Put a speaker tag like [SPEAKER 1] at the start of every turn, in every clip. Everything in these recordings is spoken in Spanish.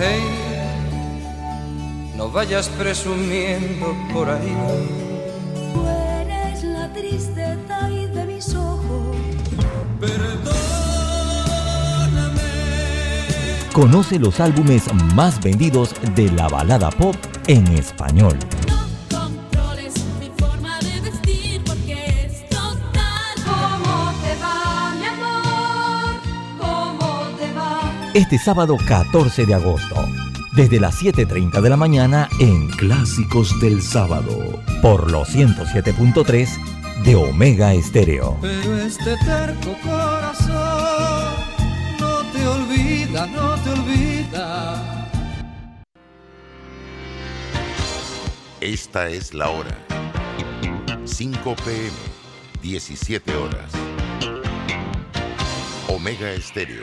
[SPEAKER 1] Hey, no vayas presumiendo por ahí.
[SPEAKER 2] Tú eres la tristeza y de mis ojos.
[SPEAKER 3] Conoce los álbumes más vendidos de la balada pop en español. Este sábado 14 de agosto, desde las 7.30 de la mañana en Clásicos del Sábado, por los 107.3 de Omega Estéreo.
[SPEAKER 1] Pero este terco corazón no te olvida, no te olvida.
[SPEAKER 4] Esta es la hora. 5 pm, 17 horas. Omega Estéreo,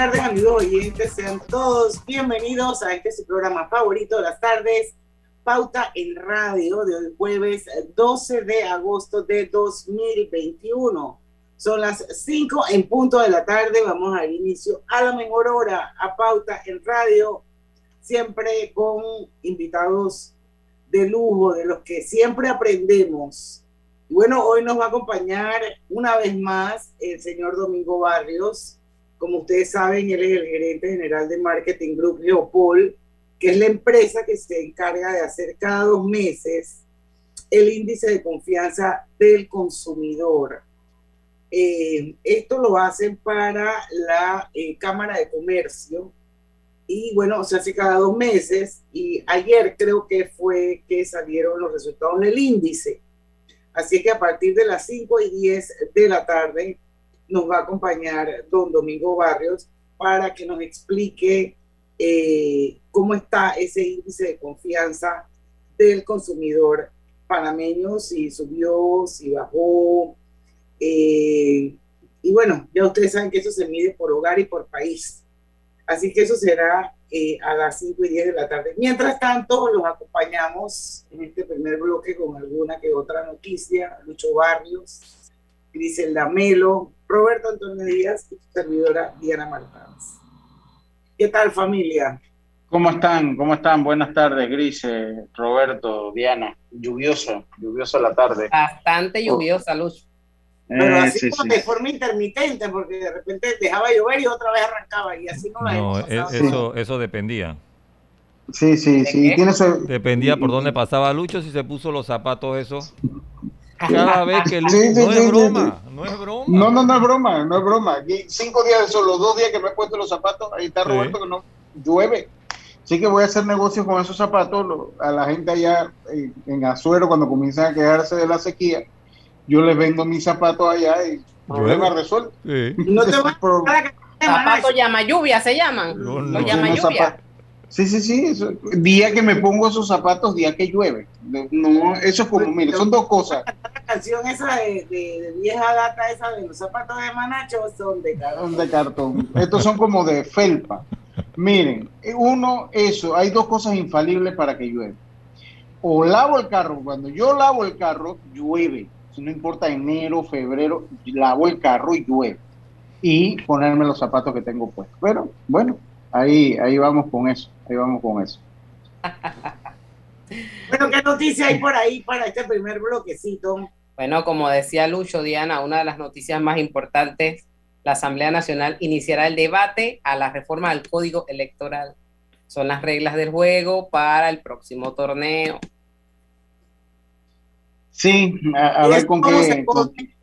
[SPEAKER 5] Tardes, amigos oyentes. Sean todos bienvenidos a este su programa favorito de las tardes, Pauta en Radio, de hoy jueves 12 de agosto de 2021. Son las 5 en punto de la tarde. Vamos a dar inicio a la mejor hora a Pauta en Radio, siempre con invitados de lujo, de los que siempre aprendemos. Y bueno, hoy nos va a acompañar una vez más el señor Domingo Barrios. Como ustedes saben, él es el gerente general de Marketing Group Geopol, que es la empresa que se encarga de hacer cada dos meses el índice de confianza del consumidor. Eh, esto lo hacen para la eh, Cámara de Comercio y bueno, se hace cada dos meses y ayer creo que fue que salieron los resultados del índice. Así que a partir de las 5 y 10 de la tarde nos va a acompañar don Domingo Barrios para que nos explique eh, cómo está ese índice de confianza del consumidor panameño, si subió, si bajó. eh, y bueno, ya ustedes saben que eso se mide por hogar y por país. Así que eso será eh, a las 5 y 10 de la tarde. Mientras tanto, los acompañamos en este primer bloque con alguna que otra noticia. Lucho Barrios, Griselda Melo, Roberto Antonio Díaz y su servidora Diana Martínez. ¿Qué tal familia?
[SPEAKER 6] ¿Cómo están? ¿Cómo están? Buenas tardes, Grise, Roberto, Diana. Lluviosa, lluviosa la tarde.
[SPEAKER 7] Bastante lluviosa, Luz.
[SPEAKER 5] Pero
[SPEAKER 6] Eh,
[SPEAKER 5] así
[SPEAKER 6] sí,
[SPEAKER 5] como
[SPEAKER 6] sí.
[SPEAKER 5] de forma intermitente, porque de repente dejaba llover y otra vez arrancaba y así no la
[SPEAKER 8] No,
[SPEAKER 5] hemos
[SPEAKER 8] e-
[SPEAKER 5] pasado.
[SPEAKER 8] eso, eso dependía.
[SPEAKER 6] Sí, sí, sí.
[SPEAKER 7] qué?
[SPEAKER 6] Tiene su-
[SPEAKER 8] Dependía por dónde pasaba Lucho, si se puso los zapatos esos. Cada vez que.
[SPEAKER 6] Sí, sí,
[SPEAKER 8] no
[SPEAKER 6] sí,
[SPEAKER 8] es
[SPEAKER 6] sí,
[SPEAKER 8] broma, no es broma.
[SPEAKER 6] No, no, no es broma, no es broma. Aquí, cinco días de sol, los dos días que me he puesto los zapatos, ahí está
[SPEAKER 8] Sí.
[SPEAKER 6] Roberto que no llueve. Así que voy a hacer negocios con esos zapatos lo- a la gente allá eh, en Azuero cuando comienzan a quejarse de la sequía. Yo les vendo mis zapatos allá y problema
[SPEAKER 8] Llueve.
[SPEAKER 6] resuelto.
[SPEAKER 8] Sí.
[SPEAKER 5] No te vas a
[SPEAKER 7] Zapatos llama lluvia se llaman.
[SPEAKER 8] No, no.
[SPEAKER 7] Los llama lluvia.
[SPEAKER 6] Sí, sí, sí. eso- día que me pongo esos zapatos, día que llueve. No, eso es como, mire, son dos cosas.
[SPEAKER 5] la canción esa de, de- de vieja gata esa de los zapatos de Manacho son de cada
[SPEAKER 6] Son de cartón. Estos son como de felpa. Miren, uno, eso, hay dos cosas infalibles para que llueva. O lavo el carro, cuando yo lavo el carro, llueve. Si no importa enero, febrero, lavo el carro y llueve. Y ponerme los zapatos que tengo puestos. Pero bueno, ahí, ahí vamos con eso. Ahí vamos con eso.
[SPEAKER 5] Bueno, ¿qué noticia hay por ahí para este primer bloquecito?
[SPEAKER 7] Bueno, como decía Lucho, Diana, una de las noticias más importantes, la Asamblea Nacional iniciará el debate a la reforma del Código Electoral. Son las reglas del juego para el próximo torneo.
[SPEAKER 6] Sí, a, a ver con
[SPEAKER 5] ¿Cómo se
[SPEAKER 6] qué.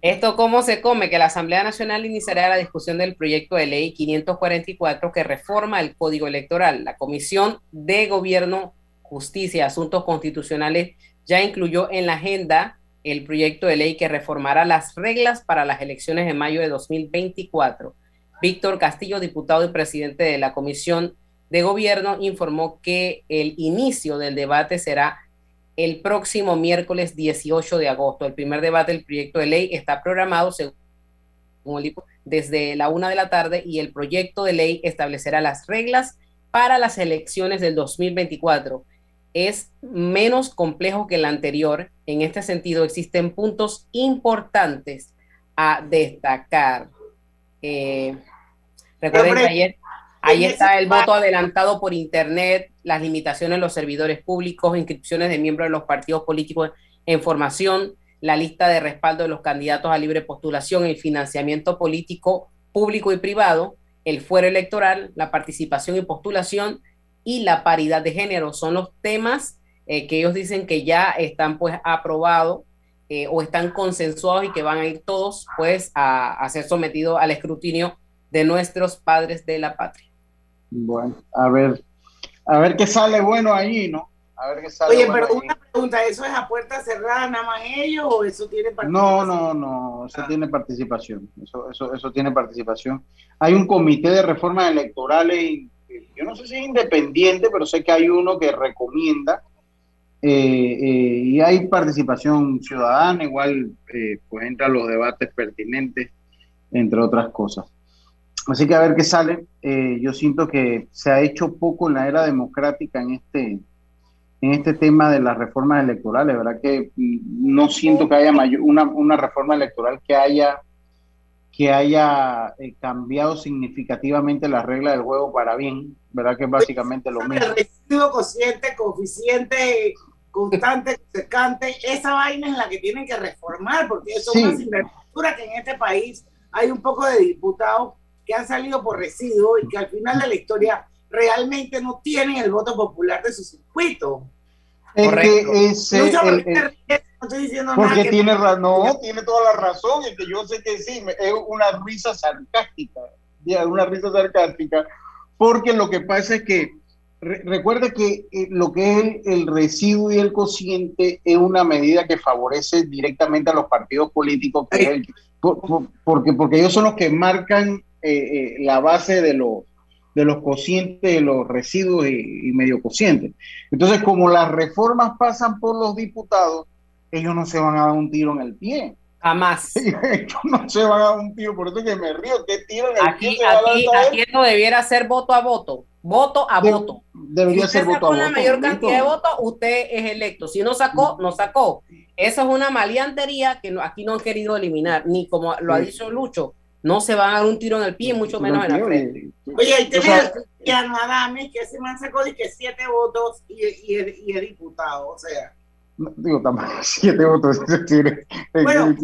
[SPEAKER 7] Esto cómo se come, que la Asamblea Nacional iniciará la discusión del proyecto de ley 544 que reforma el Código Electoral. La Comisión de Gobierno, Justicia y Asuntos Constitucionales ya incluyó en la agenda el proyecto de ley que reformará las reglas para las elecciones de mayo de 2024. Víctor Castillo, diputado y presidente de la Comisión de Gobierno, informó que el inicio del debate será el próximo miércoles 18 de agosto. El primer debate del proyecto de ley está programado según el desde la una de la tarde y el proyecto de ley establecerá las reglas para las elecciones del 2024. Es menos complejo que el anterior. En este sentido, existen puntos importantes a destacar. Eh, recuerden que ayer, ahí está el voto adelantado por Internet, las limitaciones en los servidores públicos, inscripciones de miembros de los partidos políticos en formación, la lista de respaldo de los candidatos a libre postulación, el financiamiento político público y privado, el fuero electoral, la participación y postulación y la paridad de género. Son los temas eh, que ellos dicen que ya están pues aprobados eh, o están consensuados y que van a ir todos pues a, a ser sometidos al escrutinio de nuestros padres de la patria.
[SPEAKER 6] Bueno, a ver, a ver qué sale bueno ahí, ¿no? A ver qué sale
[SPEAKER 5] Oye,
[SPEAKER 6] bueno
[SPEAKER 5] pero
[SPEAKER 6] ahí.
[SPEAKER 5] una pregunta, ¿eso es a puerta cerrada nada más ellos o eso tiene
[SPEAKER 6] No,
[SPEAKER 5] participación?
[SPEAKER 6] no, no, eso
[SPEAKER 5] Ah.
[SPEAKER 6] tiene participación, eso, eso, eso tiene participación. Hay un comité de reformas electorales, yo no sé si es independiente, pero sé que hay uno que recomienda eh, eh, y hay participación ciudadana, igual eh, pues entran los debates pertinentes, entre otras cosas. Así que a ver qué sale. Eh, yo siento que se ha hecho poco en la era democrática en este, en este tema de las reformas electorales, ¿verdad? Que mm, no siento que haya mayor, una, una reforma electoral que haya, que haya eh, cambiado significativamente la regla del juego para bien, ¿verdad? Que es básicamente lo mismo.
[SPEAKER 5] El residuo cociente, coeficiente, constante, secante, esa vaina es la que tienen que reformar, porque eso
[SPEAKER 6] Sí.
[SPEAKER 5] es una sinvergüenza que en este país hay un poco de diputados que han salido por residuo y que al final de la historia realmente no tienen el voto popular de su circuito.
[SPEAKER 6] Es
[SPEAKER 7] Correcto.
[SPEAKER 6] que ese,
[SPEAKER 5] Lucho,
[SPEAKER 6] el-
[SPEAKER 5] ¿por qué te
[SPEAKER 6] el-
[SPEAKER 5] ríes? no estoy diciendo nada.
[SPEAKER 6] porque
[SPEAKER 5] que-
[SPEAKER 6] tiene razón, no, tiene toda la razón, es que yo sé que sí, es una risa sarcástica, una risa sarcástica, porque lo que pasa es que re- recuerde que eh, lo que es el, el residuo y el cociente es una medida que favorece directamente a los partidos políticos, que es el- por- por- porque, porque ellos son los que marcan eh, eh, la base de los de los cocientes, de los residuos y, y medio cocientes. Entonces, como las reformas pasan por los diputados, ellos no se van a dar un tiro en el pie.
[SPEAKER 7] Jamás.
[SPEAKER 6] Ellos no se van a dar un tiro, por eso es que me río, ¿qué tiro en el
[SPEAKER 7] Aquí,
[SPEAKER 6] pie se va a
[SPEAKER 7] aquí, aquí esto debiera ser voto a voto, voto a
[SPEAKER 6] De-
[SPEAKER 7] voto.
[SPEAKER 6] Debería
[SPEAKER 7] si
[SPEAKER 6] ser
[SPEAKER 7] usted
[SPEAKER 6] voto
[SPEAKER 7] sacó
[SPEAKER 6] a
[SPEAKER 7] la
[SPEAKER 6] voto.
[SPEAKER 7] mayor cantidad de votos, usted es electo. Si no sacó, no sacó. Eso es una maliantería que no- aquí no han querido eliminar, ni como lo ha dicho Lucho, no se van a dar un tiro en el pie, mucho menos en la frente.
[SPEAKER 5] Oye, ahí
[SPEAKER 6] O
[SPEAKER 5] tenés
[SPEAKER 6] sea,
[SPEAKER 5] a Cristiano Adame, que ese man sacó de que siete votos y, y, es- y es diputado, o sea.
[SPEAKER 6] no, digo, tampoco siete votos.
[SPEAKER 5] Bueno,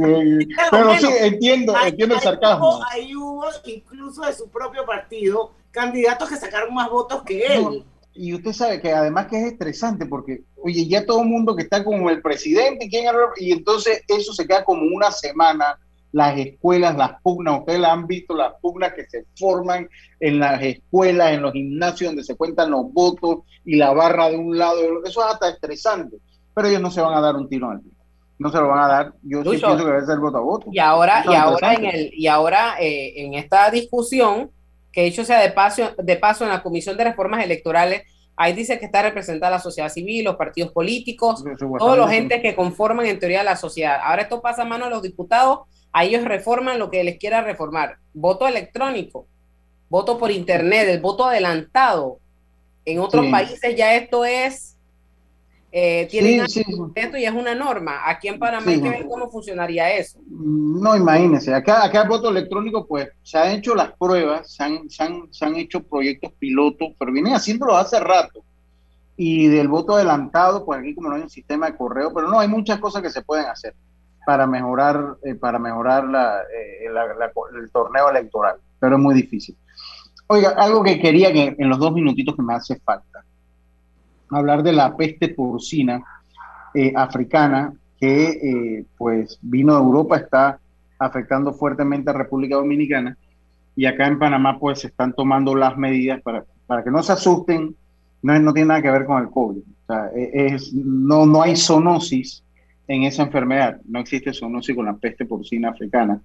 [SPEAKER 6] pero sí, entiendo, entiendo el
[SPEAKER 5] ahí
[SPEAKER 6] sarcasmo.
[SPEAKER 5] hubo- Ahí hubo, incluso de su propio partido, candidatos que sacaron más votos que él.
[SPEAKER 6] Y usted sabe que además que es estresante porque, oye, ya todo el mundo que está como el presidente, ¿quién era? y entonces eso se queda como una semana, las escuelas, las pugnas, ustedes han visto, las pugnas que se forman en las escuelas, en los gimnasios donde se cuentan los votos y la barra de un lado, eso es hasta estresante, pero ellos no se van a dar un tiro al pie, no se lo van a dar, yo sí pienso que debe ser voto a voto.
[SPEAKER 7] Y ahora, y ahora en el, y ahora eh, en esta discusión, que dicho sea de paso, de paso en la Comisión de Reformas Electorales, ahí dice que está representada la sociedad civil, los partidos políticos, todos los entes que conforman en teoría la sociedad. Ahora esto pasa a mano de los diputados, a ellos reforman lo que les quiera reformar. Voto electrónico, voto por internet, el voto adelantado. En otros
[SPEAKER 6] Sí.
[SPEAKER 7] países ya esto es, eh, tienen
[SPEAKER 6] Sí, sí,
[SPEAKER 7] esto y es una norma. Aquí en Panamá hay que ver cómo funcionaría eso.
[SPEAKER 6] No, imagínense, acá, acá el voto electrónico, pues se han hecho las pruebas, se han, se han, se han hecho proyectos pilotos, pero vienen haciéndolo hace rato. Y del voto adelantado, pues aquí como no hay un sistema de correo, pero no, hay muchas cosas que se pueden hacer para mejorar, eh, para mejorar la, eh, la- el torneo electoral, pero es muy difícil. Oiga, algo que quería que en los dos minutitos que me hace falta, hablar de la peste porcina eh, africana que eh, pues vino de Europa, está afectando fuertemente a República Dominicana y acá en Panamá pues se están tomando las medidas para, para que no se asusten, no, no tiene nada que ver con el COVID, e- es, no, no hay zoonosis, en esa enfermedad. No existe zoonosis con la peste porcina africana,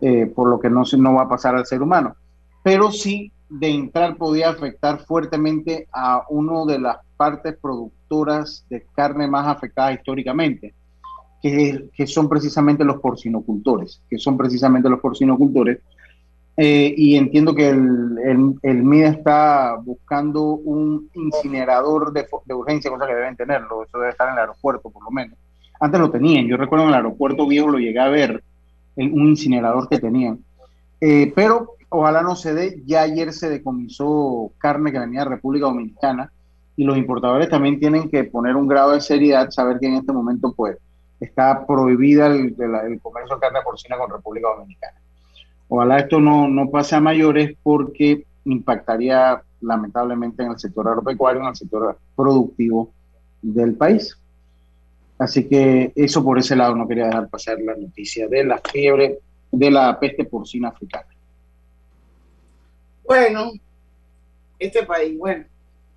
[SPEAKER 6] eh, por lo que no, no va a pasar al ser humano. Pero sí, de entrar podía afectar fuertemente a una de las partes productoras de carne más afectadas históricamente, que, que son precisamente los porcinocultores, que son precisamente los porcinocultores. Eh, y entiendo que el, el, el, MIDE está buscando un incinerador de, de urgencia, cosa que deben tenerlo, eso debe estar en el aeropuerto por lo menos antes lo tenían, yo recuerdo en el aeropuerto viejo lo llegué a ver, un incinerador que tenían. Eh, pero ojalá no se dé, ya ayer se decomisó carne que venía de República Dominicana y los importadores también tienen que poner un grado de seriedad, saber que en este momento pues está prohibida el, el comercio de carne porcina con República Dominicana. Ojalá esto no, no pase a mayores porque impactaría lamentablemente en el sector agropecuario, en el sector productivo del país. Así que eso por ese lado no quería dejar pasar la noticia de la fiebre de la peste porcina africana.
[SPEAKER 5] Bueno, este país, bueno.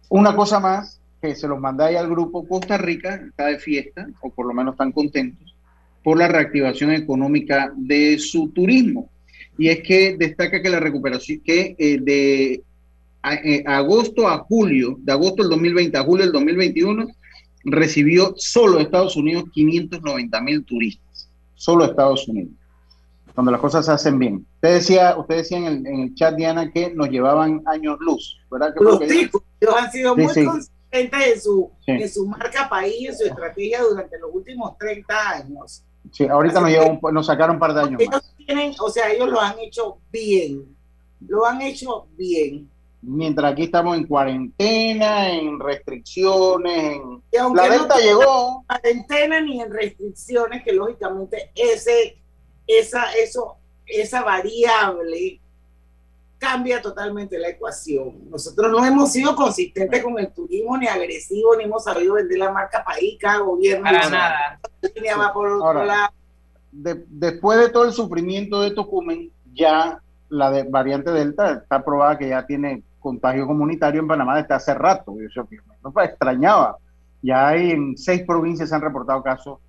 [SPEAKER 6] Una cosa más que se los mandáis al grupo Costa Rica, está de fiesta, o por lo menos están contentos, por la reactivación económica de su turismo. Y es que destaca que la recuperación, que eh, de eh, agosto a julio, de agosto del 2020 a julio del 2021, recibió solo Estados Unidos 590 mil turistas, solo Estados Unidos, cuando las cosas se hacen bien. Usted decía, usted decía en el, chat, Diana, que nos llevaban años luz, ¿verdad?
[SPEAKER 5] Los tipos han sido muy consistentes en su, en su marca país, en su estrategia durante los últimos 30 años.
[SPEAKER 6] Sí, ahorita nos, nos sacaron un par de años
[SPEAKER 5] más. Tienen, o sea, ellos lo han hecho bien, lo han hecho bien
[SPEAKER 6] mientras aquí estamos en cuarentena, en restricciones, en... la venta llegó.
[SPEAKER 5] Cuarentena ni en restricciones, que lógicamente ese, esa, eso, esa variable cambia totalmente la ecuación. Nosotros no hemos sido consistentes con el turismo, ni agresivos, ni hemos sabido vender la marca país, cada gobierno.
[SPEAKER 7] Para nada.
[SPEAKER 6] después de todo el sufrimiento de Tocumen, ya la variante Delta está probada que ya tiene contagio comunitario en Panamá desde hace rato. Yo, me extrañaba. Ya hay en seis provincias se han reportado casos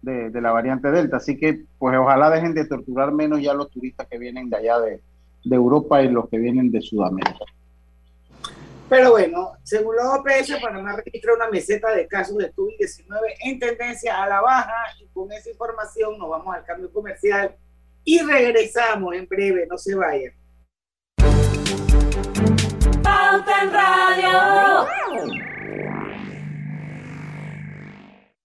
[SPEAKER 6] de, de, la variante Delta. Así que, pues ojalá dejen de torturar menos ya los turistas que vienen de allá de, de Europa y los que vienen de Sudamérica.
[SPEAKER 5] Pero bueno, según la OPS, Panamá registra una meseta de casos de COVID-19 en tendencia a la baja y con esa información nos vamos al cambio comercial y regresamos en breve, no se vayan.
[SPEAKER 2] Pauta en Radio.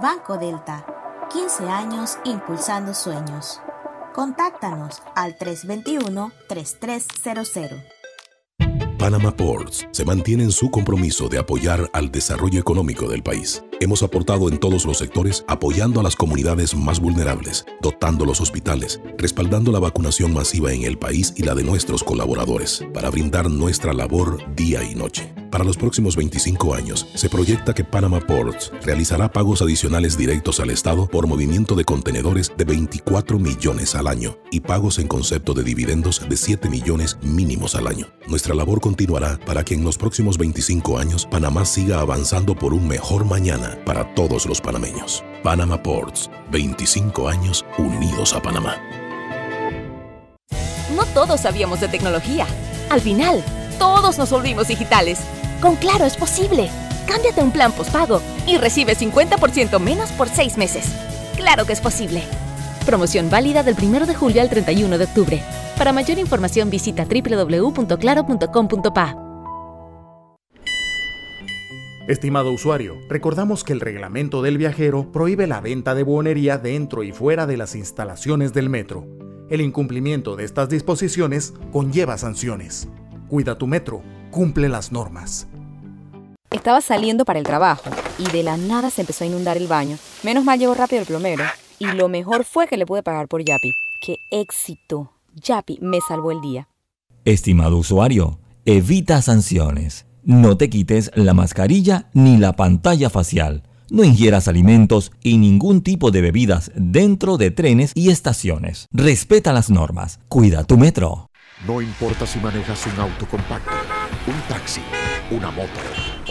[SPEAKER 9] Banco Delta, 15 años impulsando sueños. Contáctanos al 321-3300.
[SPEAKER 10] Panama Ports se mantiene en su compromiso de apoyar al desarrollo económico del país. Hemos aportado en todos los sectores apoyando a las comunidades más vulnerables, dotando los hospitales, respaldando la vacunación masiva en el país y la de nuestros colaboradores, para brindar nuestra labor día y noche. Para los próximos 25 años, se proyecta que Panama Ports realizará pagos adicionales directos al Estado por movimiento de contenedores de 24 millones al año y pagos en concepto de dividendos de 7 millones mínimos al año. Nuestra labor continuará para que en los próximos 25 años Panamá siga avanzando por un mejor mañana para todos los panameños. Panama Ports, 25 años unidos a Panamá.
[SPEAKER 11] No todos sabíamos de tecnología. Al final, todos nos volvimos digitales. Con Claro es posible. Cámbiate un plan postpago y recibe 50% menos por seis meses. Claro que es posible. Promoción válida del 1 de julio al 31 de octubre. Para mayor información visita www.claro.com.pa.
[SPEAKER 12] Estimado usuario, recordamos que el reglamento del viajero prohíbe la venta de buonería dentro y fuera de las instalaciones del metro. El incumplimiento de estas disposiciones conlleva sanciones. Cuida tu metro, cumple las normas.
[SPEAKER 13] Estaba saliendo para el trabajo y de la nada se empezó a inundar el baño. Menos mal llegó rápido el plomero. Y lo mejor fue que le pude pagar por Yapi. ¡Qué éxito! Yapi me salvó el día.
[SPEAKER 3] Estimado usuario, evita sanciones. No te quites la mascarilla ni la pantalla facial. No ingieras alimentos y ningún tipo de bebidas dentro de trenes y estaciones. Respeta las normas. Cuida tu metro.
[SPEAKER 14] No importa si manejas un auto compacto, un taxi, una moto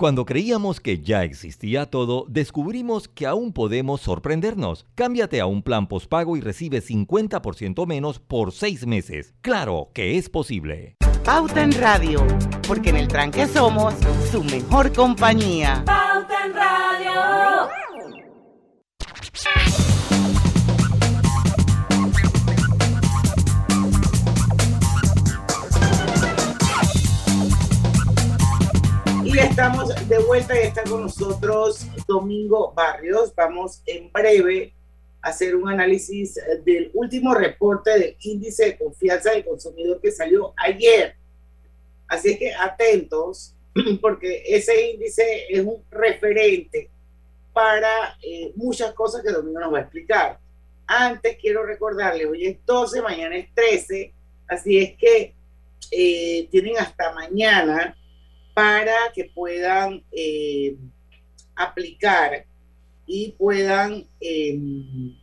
[SPEAKER 3] Cuando creíamos que ya existía todo, descubrimos que aún podemos sorprendernos. Cámbiate a un plan postpago y recibe 50% menos por seis meses. Claro que es posible.
[SPEAKER 15] Pauta en Radio, porque en el tranque somos su mejor compañía.
[SPEAKER 2] Pauta en Radio.
[SPEAKER 5] Estamos de vuelta y está con nosotros Domingo Barrios. Vamos en breve a hacer un análisis del último reporte del índice de confianza del consumidor que salió ayer. Así que atentos, porque ese índice es un referente para eh, muchas cosas que Domingo nos va a explicar. Antes quiero recordarle, hoy es 12, mañana es 13, así es que eh, tienen hasta mañana para que puedan eh, aplicar y puedan em,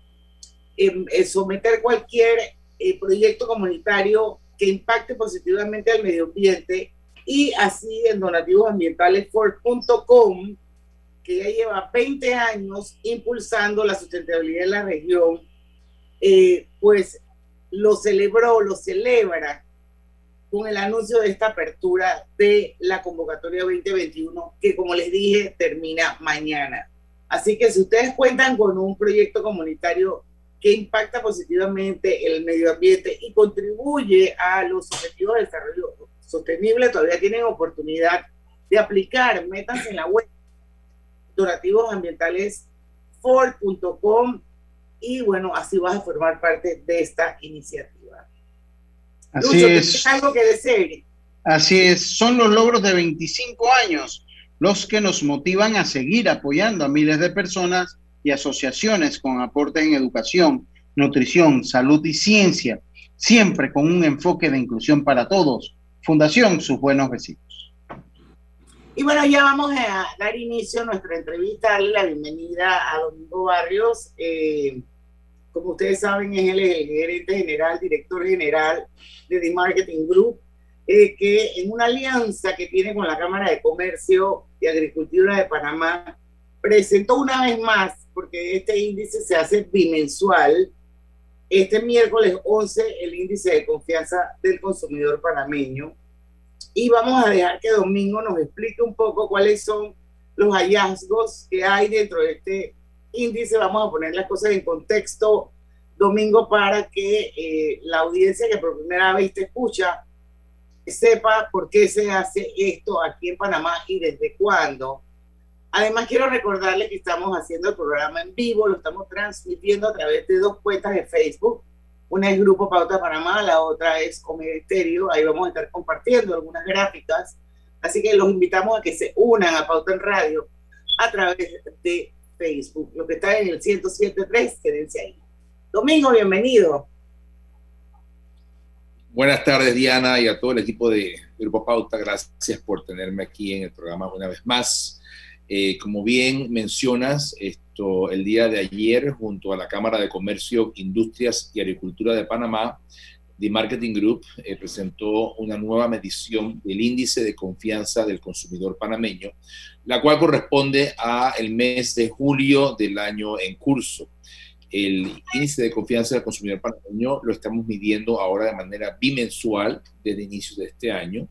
[SPEAKER 5] em, eh, someter cualquier eh, proyecto comunitario que impacte positivamente al medio ambiente y así en donativos ambientales for.com que ya lleva 20 años impulsando la sustentabilidad en la región, pues lo celebró, lo celebra con el anuncio de esta apertura de la convocatoria 2021, que como les dije, termina mañana. Así que si ustedes cuentan con un proyecto comunitario que impacta positivamente el medio ambiente y contribuye a los objetivos de desarrollo sostenible, todavía tienen oportunidad de aplicar. Métanse en la web donativos ambientales for.com y bueno, así vas a formar parte de esta iniciativa.
[SPEAKER 6] Así
[SPEAKER 5] Lucho,
[SPEAKER 6] es. Así es, son los logros de 25 años los que nos motivan a seguir apoyando a miles de personas y asociaciones con aportes en educación, nutrición, salud y ciencia, siempre con un enfoque de inclusión para todos. Fundación Sus Buenos Vecinos.
[SPEAKER 5] Y bueno, ya vamos a dar inicio a nuestra entrevista, darle la bienvenida a Domingo Barrios. Eh, como ustedes saben, es el, gerente general, director general de The Marketing Group, eh, que en una alianza que tiene con la Cámara de Comercio y Agricultura de Panamá, presentó una vez más, porque este índice se hace bimensual, este miércoles 11, el índice de confianza del consumidor panameño. Y vamos a dejar que Domingo nos explique un poco cuáles son los hallazgos que hay dentro de este índice. Vamos a poner las cosas en contexto, Domingo, para que eh, la audiencia que por primera vez te escucha sepa por qué se hace esto aquí en Panamá y desde cuándo. Además, quiero recordarles que estamos haciendo el programa en vivo, lo estamos transmitiendo a través de dos cuentas de Facebook. Una es Grupo Pauta Panamá, la otra es Comedia. Ahí vamos a estar compartiendo algunas gráficas. Así que los invitamos a que se unan a Pauta en Radio a través de Facebook. Lo que está en el 107.3, quédense ahí. Domingo, bienvenido.
[SPEAKER 16] Buenas tardes, Diana, y a todo el equipo de Grupo Pauta. Gracias por tenerme aquí en el programa una vez más. Eh, como bien mencionas, esto, el día de ayer, junto a la Cámara de Comercio, Industrias y Agricultura de Panamá, The Marketing Group eh, presentó una nueva medición del índice de confianza del consumidor panameño, la cual corresponde a el mes de julio del año en curso. El índice de confianza del consumidor panameño lo estamos midiendo ahora de manera bimensual desde inicios de este año.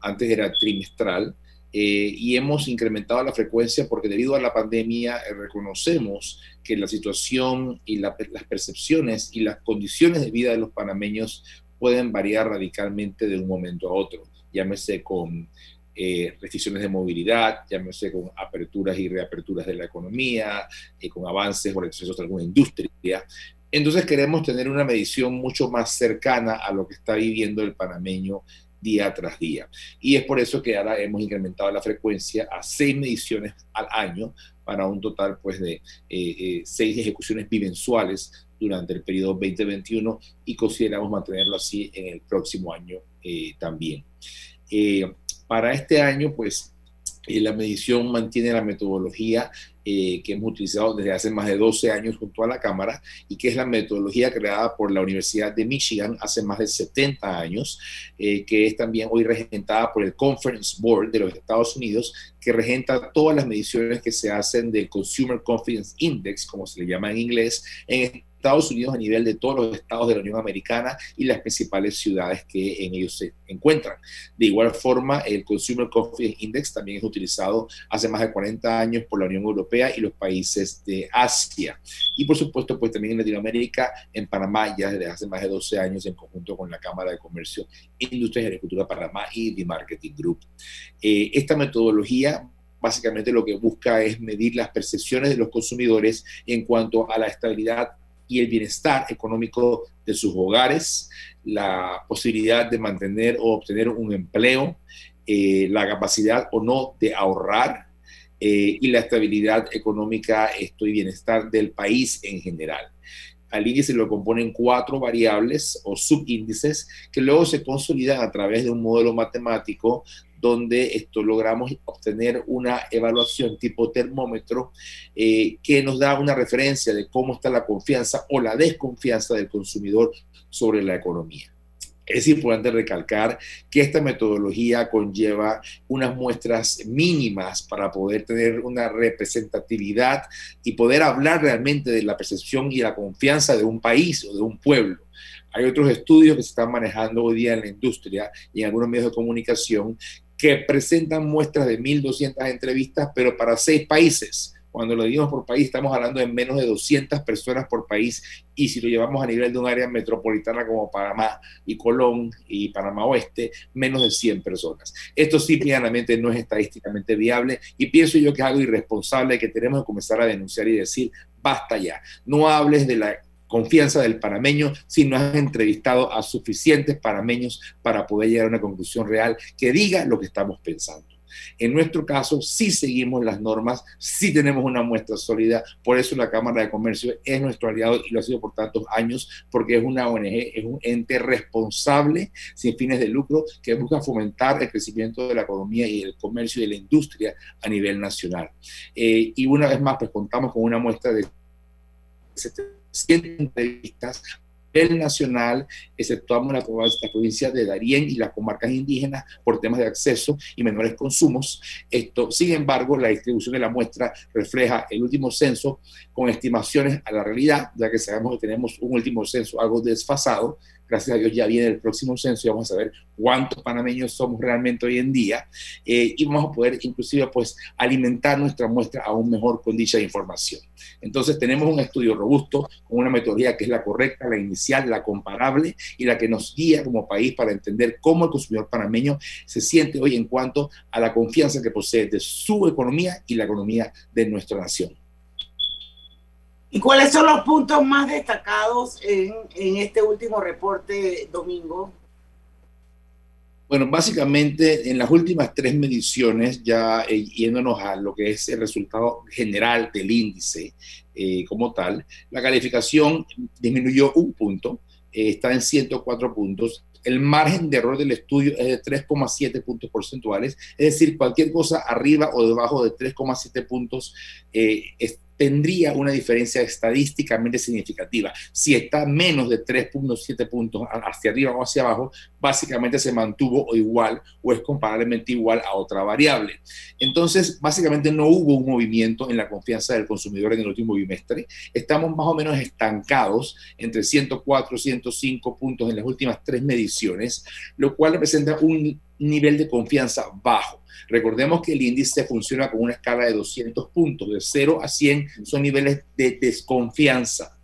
[SPEAKER 16] Antes era trimestral eh, y hemos incrementado la frecuencia porque debido a la pandemia eh, reconocemos que la situación y las percepciones y las condiciones de vida de los panameños pueden variar radicalmente de un momento a otro, llámese con eh, restricciones de movilidad, llámese con aperturas y reaperturas de la economía, con avances o retrocesos de alguna industria. Entonces queremos tener una medición mucho más cercana a lo que está viviendo el panameño día tras día. Y es por eso que ahora hemos incrementado la frecuencia a seis mediciones al año para un total pues, de eh, eh, seis ejecuciones bimensuales durante el periodo 2021 y consideramos mantenerlo así en el próximo año eh, también. para este año, pues la medición mantiene la metodología eh, que hemos utilizado desde hace más de 12 años junto a la Cámara y que es la metodología creada por la Universidad de Michigan hace más de 70 años, eh, que es también hoy regentada por el Conference Board de los Estados Unidos, que regenta todas las mediciones que se hacen del Consumer Confidence Index, como se le llama en inglés, en Estados Unidos a nivel de todos los estados de la Unión Americana y las principales ciudades que en ellos se encuentran. De igual forma, el Consumer Confidence Index también es utilizado hace más de 40 años por la Unión Europea y los países de Asia. Y por supuesto, pues también en Latinoamérica, en Panamá, ya desde hace más de 12 años en conjunto con la Cámara de Comercio, Industria y Agricultura Panamá y The Marketing Group. Eh, esta metodología básicamente lo que busca es medir las percepciones de los consumidores en cuanto a la estabilidad y el bienestar económico de sus hogares, la posibilidad de mantener o obtener un empleo, eh, la capacidad o no de ahorrar eh, y la estabilidad económica y bienestar del país en general. Al índice lo componen cuatro variables o subíndices que luego se consolidan a través de un modelo matemático donde esto logramos obtener una evaluación tipo termómetro eh, que nos da una referencia de cómo está la confianza o la desconfianza del consumidor sobre la economía. Es importante recalcar que esta metodología conlleva unas muestras mínimas para poder tener una representatividad y poder hablar realmente de la percepción y la confianza de un país o de un pueblo. Hay otros estudios que se están manejando hoy día en la industria y en algunos medios de comunicación que presentan muestras de 1.200 entrevistas, pero para seis países. Cuando lo digo por país, estamos hablando de menos de 200 personas por país y si lo llevamos a nivel de un área metropolitana como Panamá y Colón y Panamá Oeste, menos de 100 personas. Esto sí, claramente no es estadísticamente viable y pienso yo que es algo irresponsable que tenemos que comenzar a denunciar y decir, basta ya, no hables de la confianza del panameño si no has entrevistado a suficientes panameños para poder llegar a una conclusión real que diga lo que estamos pensando. En nuestro caso, sí seguimos las normas, sí tenemos una muestra sólida, por eso la Cámara de Comercio es nuestro aliado y lo ha sido por tantos años, porque es una ONG, es un ente responsable, sin fines de lucro, que busca fomentar el crecimiento de la economía y el comercio y de la industria a nivel nacional. Eh, y una vez más, pues contamos con una muestra de 100 entrevistas el nacional, exceptuamos la, la provincia de Darién y las comarcas indígenas por temas de acceso y menores consumos. Esto, sin embargo, la distribución de la muestra refleja el último censo con estimaciones a la realidad, ya que sabemos que tenemos un último censo algo desfasado, gracias a Dios ya viene el próximo censo y vamos a ver cuántos panameños somos realmente hoy en día eh, y vamos a poder inclusive pues alimentar nuestra muestra aún mejor con dicha información. Entonces tenemos un estudio robusto con una metodología que es la correcta, la inicial, la comparable y la que nos guía como país para entender cómo el consumidor panameño se siente hoy en cuanto a la confianza que posee de su economía y la economía de nuestra nación.
[SPEAKER 5] ¿Y cuáles son los puntos más destacados en, este último reporte, Domingo?
[SPEAKER 16] Bueno, básicamente en las últimas tres mediciones, ya eh, yéndonos a lo que es el resultado general del índice eh, como tal, la calificación disminuyó un punto, eh, está en 104 puntos. El margen de error del estudio es de 3,7 puntos porcentuales, es decir, cualquier cosa arriba o debajo de 3,7 puntos es tendría una diferencia estadísticamente significativa. Si está menos de 3.7 puntos hacia arriba o hacia abajo, básicamente se mantuvo o igual o es comparablemente igual a otra variable. Entonces, básicamente no hubo un movimiento en la confianza del consumidor en el último bimestre. Estamos más o menos estancados entre 104 y 105 puntos en las últimas tres mediciones, lo cual representa un nivel de confianza bajo. Recordemos que el índice funciona con una escala de 200 puntos, de 0 a 100 son niveles de desconfianza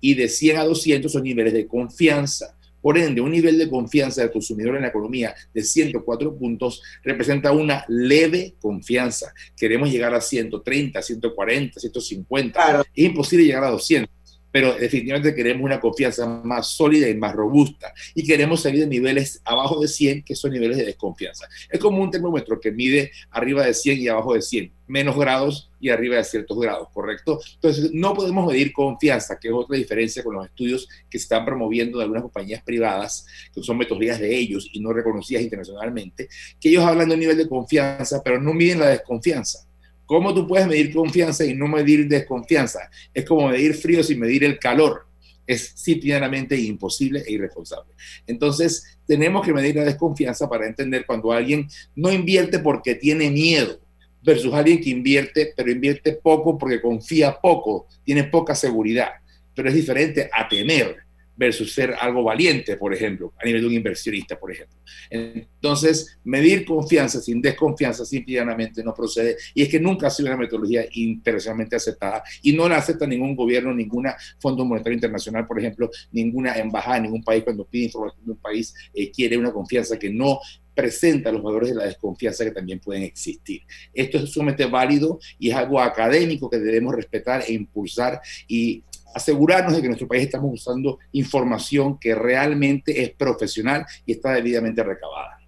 [SPEAKER 16] y de 100 a 200 son niveles de confianza. Por ende, un nivel de confianza del consumidor en la economía de 104 puntos representa una leve confianza. Queremos llegar a 130, 140, 150. Es imposible llegar a 200 pero definitivamente queremos una confianza más sólida y más robusta. Y queremos salir de niveles abajo de 100, que son niveles de desconfianza. Es como un termómetro que mide arriba de 100 y abajo de 100, menos grados y arriba de ciertos grados, ¿correcto? Entonces, no podemos medir confianza, que es otra diferencia con los estudios que se están promoviendo de algunas compañías privadas, que son metodologías de ellos y no reconocidas internacionalmente, que ellos hablan de un nivel de confianza, pero no miden la desconfianza. ¿Cómo tú puedes medir confianza y no medir desconfianza? Es como medir frío sin medir el calor. Es simplemente imposible e irresponsable. Entonces, tenemos que medir la desconfianza para entender cuando alguien no invierte porque tiene miedo versus alguien que invierte, pero invierte poco porque confía poco, tiene poca seguridad. Pero es diferente a temer versus ser algo valiente, por ejemplo, a nivel de un inversionista, por ejemplo. Entonces, medir confianza sin desconfianza simplemente no procede y es que nunca ha sido una metodología internacionalmente aceptada y no la acepta ningún gobierno, ninguna Fondo Monetario Internacional, por ejemplo, ninguna embajada, ningún país cuando pide información de un país eh, quiere una confianza que no presenta los valores de la desconfianza que también pueden existir. Esto es sumamente válido y es algo académico que debemos respetar e impulsar y asegurarnos de que en nuestro país estamos usando información que realmente es profesional y está debidamente recabada.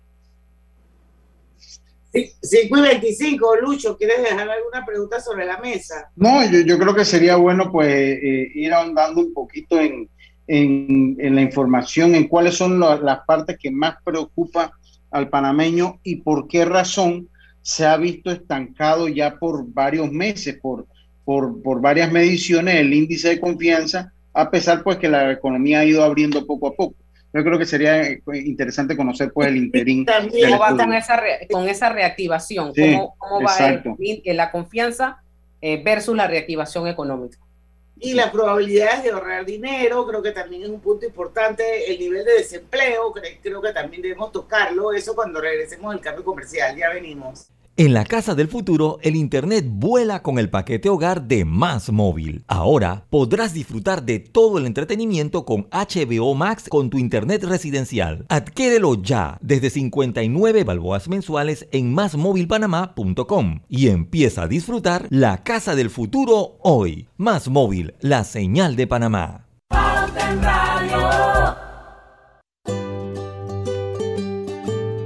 [SPEAKER 5] 5 y 25, Lucho, ¿quieres dejar alguna pregunta sobre la mesa?
[SPEAKER 6] No, yo, yo creo que sería bueno pues eh, ir ahondando un poquito en, en, en, la información, en cuáles son las partes que más preocupa al panameño y por qué razón se ha visto estancado ya por varios meses, por por, por varias mediciones el índice de confianza, a pesar pues que la economía ha ido abriendo poco a poco. Yo creo que sería eh, interesante conocer pues el interín.
[SPEAKER 7] ¿Cómo va con esa, con esa reactivación? ¿Cómo, cómo va el, la confianza eh, versus la reactivación económica?
[SPEAKER 5] Y las probabilidades de ahorrar dinero, creo que también es un punto importante. El nivel de desempleo, creo que también debemos tocarlo. Eso cuando regresemos al cambio comercial. Ya venimos.
[SPEAKER 3] En la casa del futuro, el Internet vuela con el paquete hogar de Más Móvil. Ahora podrás disfrutar de todo el entretenimiento con HBO Max con tu Internet residencial. Adquiérelo ya desde 59 balboas mensuales en másmóvilpanamá.com y empieza a disfrutar la casa del futuro hoy. Más Móvil, la señal de Panamá.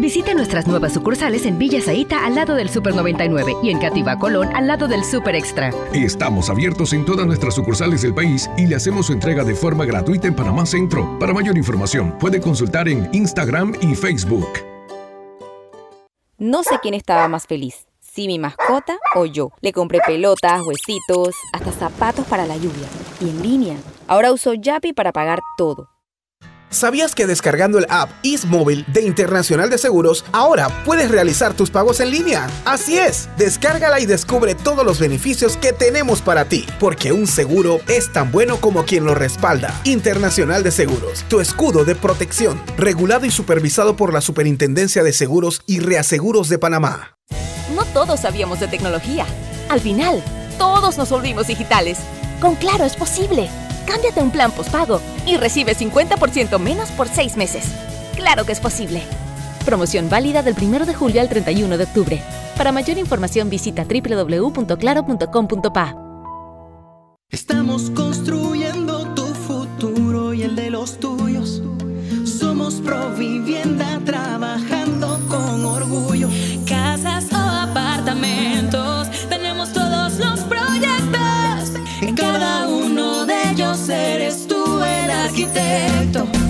[SPEAKER 17] Visite nuestras nuevas sucursales en Villa Zaita al lado del Super 99 y en Cativa Colón al lado del Super Extra.
[SPEAKER 18] Estamos abiertos en todas nuestras sucursales del país y le hacemos su entrega de forma gratuita en Panamá Centro. Para mayor información, puede consultar en Instagram y Facebook.
[SPEAKER 13] No sé quién estaba más feliz, si mi mascota o yo. Le compré pelotas, huesitos, hasta zapatos para la lluvia. Y en línea. Ahora uso Yapi para pagar todo
[SPEAKER 19] ¿Sabías que descargando el app Móvil de Internacional de Seguros, ahora puedes realizar tus pagos en línea? Así es, descárgala y descubre todos los beneficios que tenemos para ti, porque un seguro es tan bueno como quien lo respalda. Internacional de Seguros, tu escudo de protección, regulado y supervisado por la Superintendencia de Seguros y Reaseguros de Panamá.
[SPEAKER 11] No todos sabíamos de tecnología. Al final, todos nos volvimos digitales. Con Claro es posible. Cámbiate un plan postpago y recibe 50% menos por 6 meses. ¡Claro que es posible! Promoción válida del 1 de julio al 31 de octubre. Para mayor información visita www.claro.com.pa.
[SPEAKER 1] Estamos construyendo
[SPEAKER 2] coração.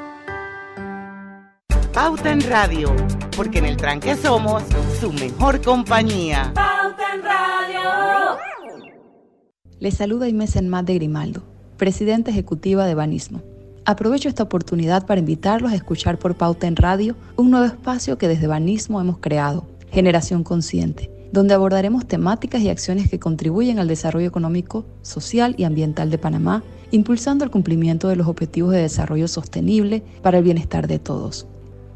[SPEAKER 15] Pauta en Radio, porque en el tranque somos su mejor compañía.
[SPEAKER 1] Pauta en Radio.
[SPEAKER 20] Les saluda Inés Enmat de Grimaldo, presidenta ejecutiva de Banismo. Aprovecho esta oportunidad para invitarlos a escuchar por Pauta en Radio un nuevo espacio que desde Banismo hemos creado, Generación Consciente, donde abordaremos temáticas y acciones que contribuyen al desarrollo económico, social y ambiental de Panamá, impulsando el cumplimiento de los objetivos de desarrollo sostenible para el bienestar de todos.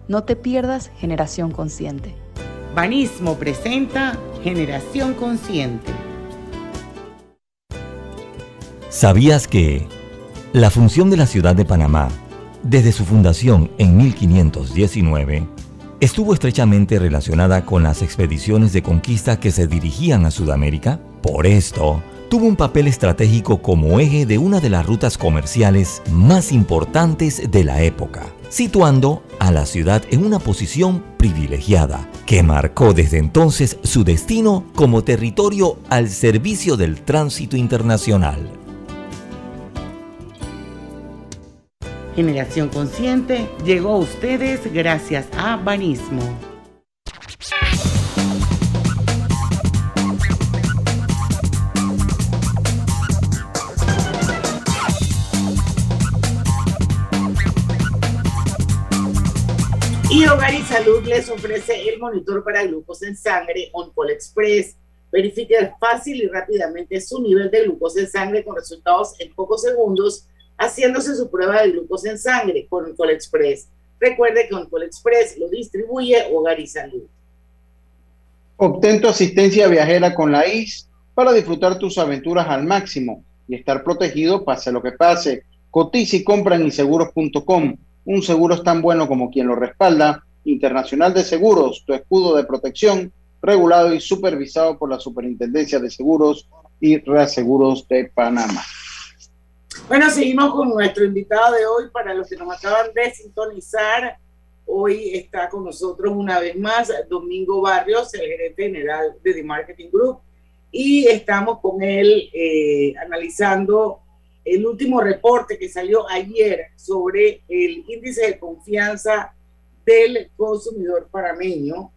[SPEAKER 20] No te pierdas Generación Consciente.
[SPEAKER 15] Banismo presenta Generación Consciente.
[SPEAKER 3] ¿Sabías que la función de la ciudad de Panamá, desde su fundación en 1519, estuvo estrechamente relacionada con las expediciones de conquista que se dirigían a Sudamérica? Por esto, tuvo un papel estratégico como eje de una de las rutas comerciales más importantes de la época, situando a la ciudad en una posición privilegiada que marcó desde entonces su destino como territorio al servicio del tránsito internacional.
[SPEAKER 15] Generación Consciente llegó a ustedes gracias a Banismo.
[SPEAKER 5] Salud les ofrece el monitor para glucosa en sangre OnCall Express. Verifique fácil y rápidamente su nivel de glucosa en sangre con resultados en pocos segundos haciéndose su prueba de glucosa en sangre con OnCall Express. Recuerde que OnCall Express lo distribuye Hogar y Salud.
[SPEAKER 6] Obtén tu asistencia viajera con la IS para disfrutar tus aventuras al máximo y estar protegido pase lo que pase. Cotiza y compra en inseguros.com. Un seguro es tan bueno como quien lo respalda. Internacional de Seguros, tu escudo de protección, regulado y supervisado por la Superintendencia de Seguros y Reaseguros de Panamá.
[SPEAKER 5] Bueno, seguimos con nuestro invitado de hoy. Para los que nos acaban de sintonizar, hoy está con nosotros una vez más Domingo Barrios, el gerente general de The Marketing Group, y estamos con él eh, analizando el último reporte que salió ayer sobre el índice de confianza del consumidor parameño.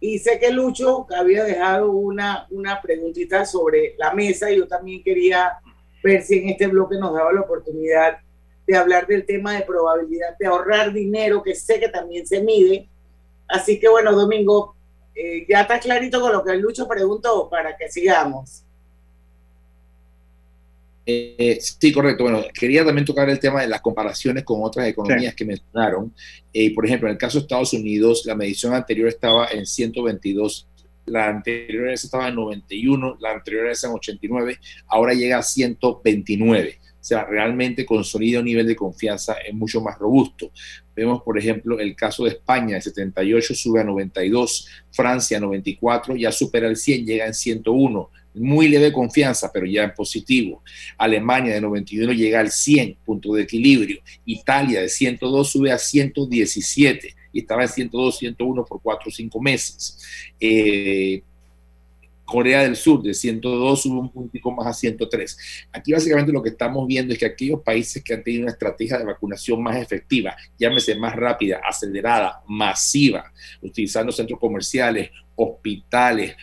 [SPEAKER 5] Y sé que Lucho había dejado una, una preguntita sobre la mesa yo también quería ver si en este bloque nos daba la oportunidad de hablar del tema de probabilidad de ahorrar dinero, que sé que también se mide. Así que bueno, Domingo, eh, ya está clarito con lo que Lucho preguntó para que sigamos.
[SPEAKER 16] Eh, sí, correcto. Bueno, quería también tocar el tema de las comparaciones con otras economías que mencionaron. Eh, por ejemplo, en el caso de Estados Unidos, la medición anterior estaba en 122, la anterior estaba en 91, la anterior en 89, ahora llega a 129. O sea, realmente consolida un nivel de confianza es mucho más robusto. Vemos, por ejemplo, el caso de España, de 78 sube a 92, Francia 94, ya supera el 100, llega en 101 muy leve confianza, pero ya en positivo. Alemania de 91 llega al 100, punto de equilibrio. Italia de 102 sube a 117 y estaba en 102, 101 por 4 o 5 meses. Eh, Corea del Sur de 102 sube un puntico más a 103. Aquí básicamente lo que estamos viendo es que aquellos países que han tenido una estrategia de vacunación más efectiva, llámese más rápida, acelerada, masiva, utilizando centros comerciales, hospitales,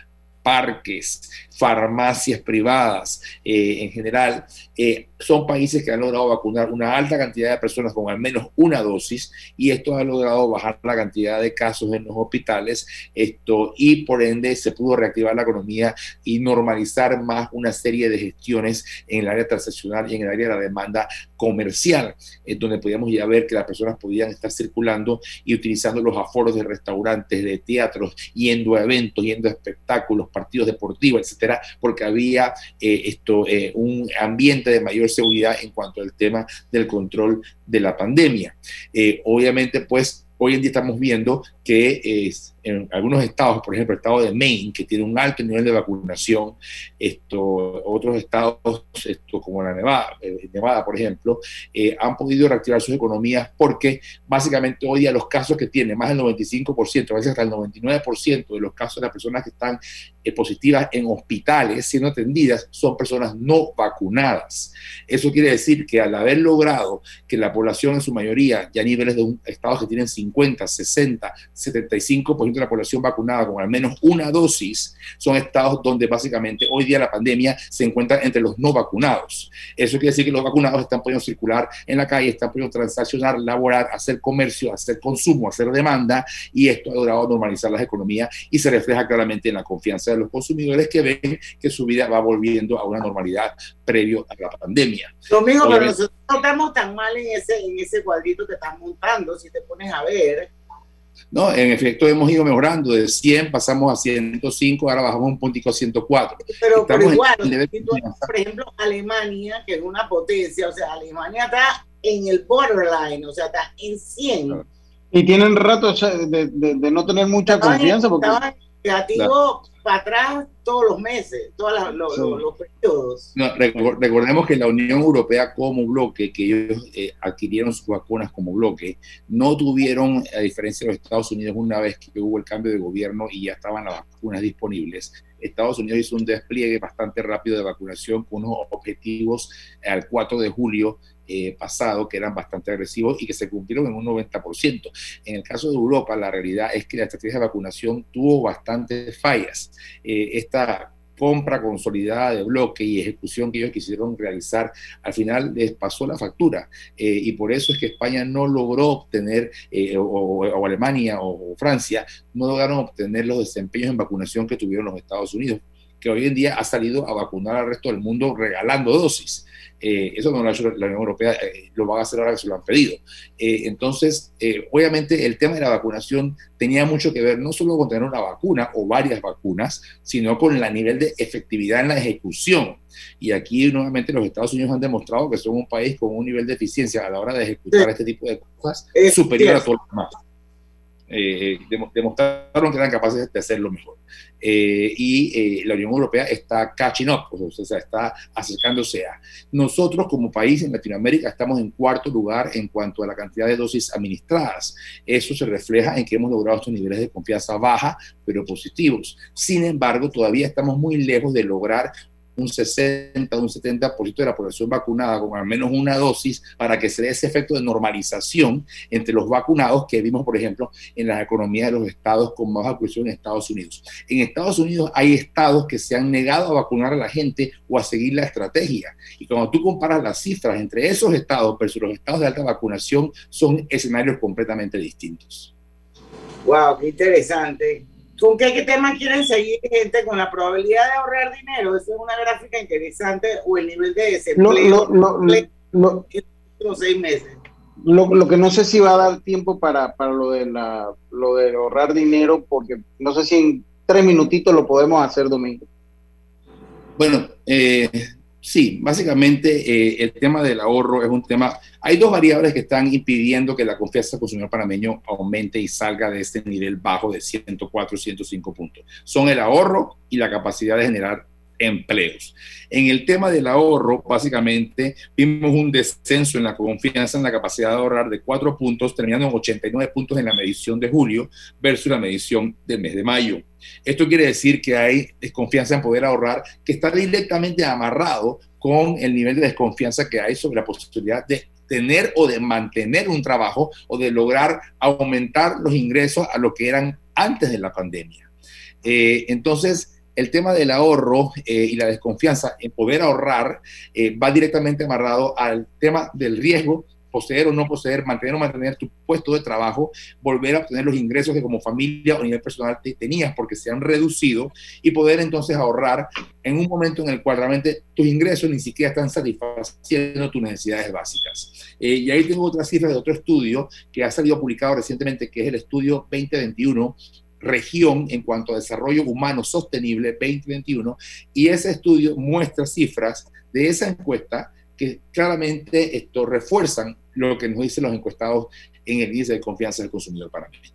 [SPEAKER 16] parques, farmacias privadas eh, en general, eh, son países que han logrado vacunar una alta cantidad de personas con al menos una dosis y esto ha logrado bajar la cantidad de casos en los hospitales. Esto, y por ende se pudo reactivar la economía y normalizar más una serie de gestiones en el área transaccional y en el área de la demanda comercial, en donde podíamos ya ver que las personas podían estar circulando y utilizando los aforos de restaurantes, de teatros, yendo a eventos, yendo a espectáculos, partidos deportivos, etcétera, porque había eh, esto, eh, un ambiente de mayor seguridad en cuanto al tema del control de la pandemia. Eh, obviamente, pues hoy en día estamos viendo que es, en algunos estados, por ejemplo el estado de Maine, que tiene un alto nivel de vacunación, esto, otros estados esto, como la Nevada, eh, Nevada por ejemplo, eh, han podido reactivar sus economías porque básicamente hoy día los casos que tienen, más del 95%, a veces hasta el 99% de los casos de las personas que están eh, positivas en hospitales siendo atendidas son personas no vacunadas. Eso quiere decir que al haber logrado que la población en su mayoría, ya a niveles de estados que tienen 50, 60, 75% de la población vacunada con al menos una dosis, son estados donde básicamente hoy día la pandemia se encuentra entre los no vacunados. Eso quiere decir que los vacunados están pudiendo circular en la calle, están pudiendo transaccionar, laborar, hacer comercio, hacer consumo, hacer demanda, y esto ha logrado normalizar las economías y se refleja claramente en la confianza de los consumidores que ven que su vida va volviendo a una normalidad previo a la pandemia.
[SPEAKER 5] Domingo, pero nosotros no estamos tan mal en ese, en ese cuadrito que estás montando, si te pones a ver.
[SPEAKER 16] No, en efecto hemos ido mejorando, de 100 pasamos a 105, ahora bajamos un puntico a 104.
[SPEAKER 5] Pero, pero igual, por ejemplo, Alemania, que es una potencia, o sea, Alemania está en el borderline, o sea, está en 100.
[SPEAKER 6] Y tienen rato de, de, de no tener mucha confianza. Porque...
[SPEAKER 5] Estaban negativo para atrás todos los meses, todos los, los, periodos.
[SPEAKER 16] No, recordemos que la Unión Europea como bloque, que ellos eh, adquirieron sus vacunas como bloque, no tuvieron, a diferencia de los Estados Unidos, una vez que hubo el cambio de gobierno y ya estaban las vacunas disponibles, Estados Unidos hizo un despliegue bastante rápido de vacunación con unos objetivos al 4 de julio eh, pasado que eran bastante agresivos y que se cumplieron en un 90%. En el caso de Europa, la realidad es que la estrategia de vacunación tuvo bastantes fallas. Eh, esta compra consolidada de bloque y ejecución que ellos quisieron realizar, al final les pasó la factura. Eh, y por eso es que España no logró obtener, o, Alemania o, Francia, no lograron obtener los desempeños en vacunación que tuvieron los Estados Unidos que hoy en día ha salido a vacunar al resto del mundo regalando dosis. Eh, eso no lo ha hecho la Unión Europea, eh, lo van a hacer ahora que se lo han pedido. Eh, entonces, obviamente el tema de la vacunación tenía mucho que ver no solo con tener una vacuna o varias vacunas, sino con el nivel de efectividad en la ejecución. Y aquí nuevamente los Estados Unidos han demostrado que son un país con un nivel de eficiencia a la hora de ejecutar este tipo de cosas superior a todos los demás. Eh, demostraron que eran capaces de hacerlo mejor. Eh, y eh, la Unión Europea está catching up, o sea, está acercándose a. Nosotros como país en Latinoamérica estamos en cuarto lugar en cuanto a la cantidad de dosis administradas. Eso se refleja en que hemos logrado estos niveles de confianza baja, pero positivos. Sin embargo, todavía estamos muy lejos de lograr un 60, un 70% de la población vacunada con al menos una dosis para que se dé ese efecto de normalización entre los vacunados que vimos, por ejemplo, en las economías de los estados con más vacunación en Estados Unidos. En Estados Unidos hay estados que se han negado a vacunar a la gente o a seguir la estrategia. Y cuando tú comparas las cifras entre esos estados versus los estados de alta vacunación, son escenarios completamente distintos.
[SPEAKER 5] Wow, qué interesante. ¿Con qué, tema quieren seguir, gente? ¿Con la probabilidad de ahorrar dinero? Esa es una gráfica interesante. ¿O el nivel de desempleo?
[SPEAKER 6] Lo,
[SPEAKER 5] seis meses.
[SPEAKER 6] Lo, que no sé si va a dar tiempo para, para lo, de la, lo de ahorrar dinero, porque no sé si en tres minutitos lo podemos hacer, Domingo.
[SPEAKER 16] Bueno, eh, Sí, básicamente eh, el tema del ahorro es un tema. Hay dos variables que están impidiendo que la confianza del consumidor panameño aumente y salga de este nivel bajo de 104, 105 puntos. Son el ahorro y la capacidad de generar empleos. En el tema del ahorro, básicamente vimos un descenso en la confianza en la capacidad de ahorrar de 4 puntos, terminando en 89 puntos en la medición de julio versus la medición del mes de mayo. Esto quiere decir que hay desconfianza en poder ahorrar que está directamente amarrado con el nivel de desconfianza que hay sobre la posibilidad de tener o de mantener un trabajo o de lograr aumentar los ingresos a lo que eran antes de la pandemia. Eh, entonces, el tema del ahorro eh, y la desconfianza en poder ahorrar eh, va directamente amarrado al tema del riesgo poseer o no poseer, mantener o mantener tu puesto de trabajo, volver a obtener los ingresos que como familia o nivel personal te tenías porque se han reducido y poder entonces ahorrar en un momento en el cual realmente tus ingresos ni siquiera están satisfaciendo tus necesidades básicas. Eh, y ahí tengo otras cifras de otro estudio que ha salido publicado recientemente, que es el estudio 2021 región en cuanto a desarrollo humano sostenible 2021 y ese estudio muestra cifras de esa encuesta que claramente esto refuerzan lo que nos dicen los encuestados en el índice de confianza del consumidor panameño.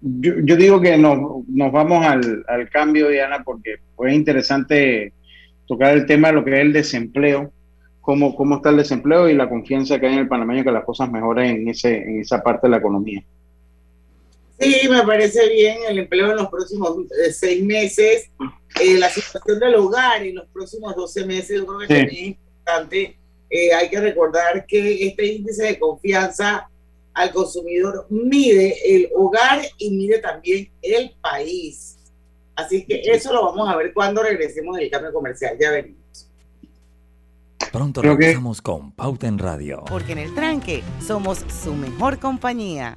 [SPEAKER 6] Yo, digo que nos, vamos al, al, cambio, Diana, porque fue interesante tocar el tema de lo que es el desempleo, cómo, cómo está el desempleo y la confianza que hay en el panameño que las cosas mejoren en, ese, en esa parte de la economía.
[SPEAKER 5] Sí, me parece bien el empleo en los próximos eh, seis meses, eh, la situación del hogar en los próximos 12 meses, yo creo que es también importante. Eh, hay que recordar que este índice de confianza al consumidor mide el hogar y mide también el país. Así que eso lo vamos a ver cuando regresemos del cambio comercial. Ya venimos.
[SPEAKER 3] Pronto regresamos con Pauta en Radio.
[SPEAKER 15] Porque en el tranque somos su mejor compañía.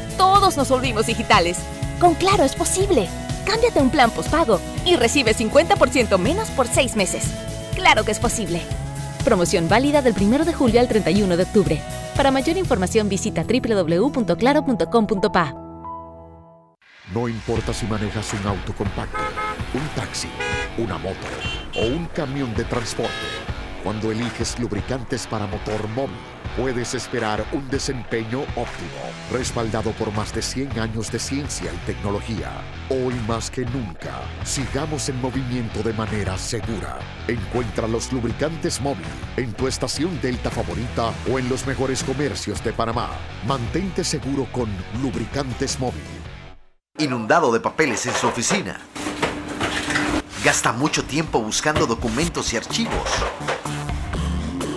[SPEAKER 11] todos nos volvimos digitales. Con Claro es posible. Cámbiate un plan postpago y recibe 50% menos por seis meses. Claro que es posible. Promoción válida del 1 de julio al 31 de octubre. Para mayor información visita www.claro.com.pa.
[SPEAKER 14] No importa si manejas un auto compacto, un taxi, una moto o un camión de transporte. Cuando eliges lubricantes para motor móvil puedes esperar un desempeño óptimo, respaldado por más de 100 años de ciencia y tecnología. Hoy más que nunca, sigamos en movimiento de manera segura. Encuentra los lubricantes móvil en tu estación Delta favorita o en los mejores comercios de Panamá. Mantente seguro con lubricantes móvil.
[SPEAKER 21] Inundado de papeles en su oficina. Gasta mucho tiempo buscando documentos y archivos.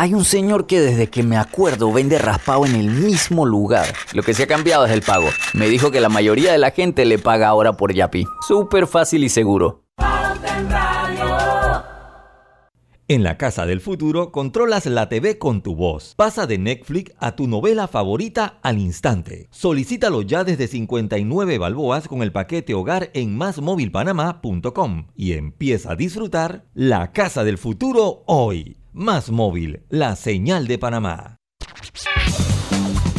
[SPEAKER 22] Hay un señor que desde que me acuerdo vende raspado en el mismo lugar. Lo que se ha cambiado es el pago. Me dijo que la mayoría de la gente le paga ahora por Yapi. Súper fácil y seguro.
[SPEAKER 3] En la casa del futuro controlas la TV con tu voz. Pasa de Netflix a tu novela favorita al instante. Solicítalo ya desde 59 balboas con el paquete hogar en másmóvilpanamá.com y empieza a disfrutar la casa del futuro hoy. Más móvil, la señal de Panamá.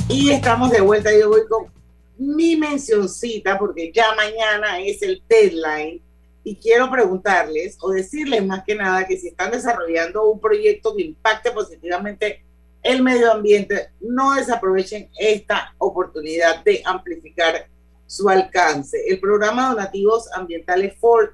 [SPEAKER 5] Y estamos de vuelta. Yo voy con mi mencioncita porque ya mañana es el deadline. Y quiero preguntarles o decirles más que nada que si están desarrollando un proyecto que impacte positivamente el medio ambiente, no desaprovechen esta oportunidad de amplificar su alcance. El programa Donativos Ambientales Ford,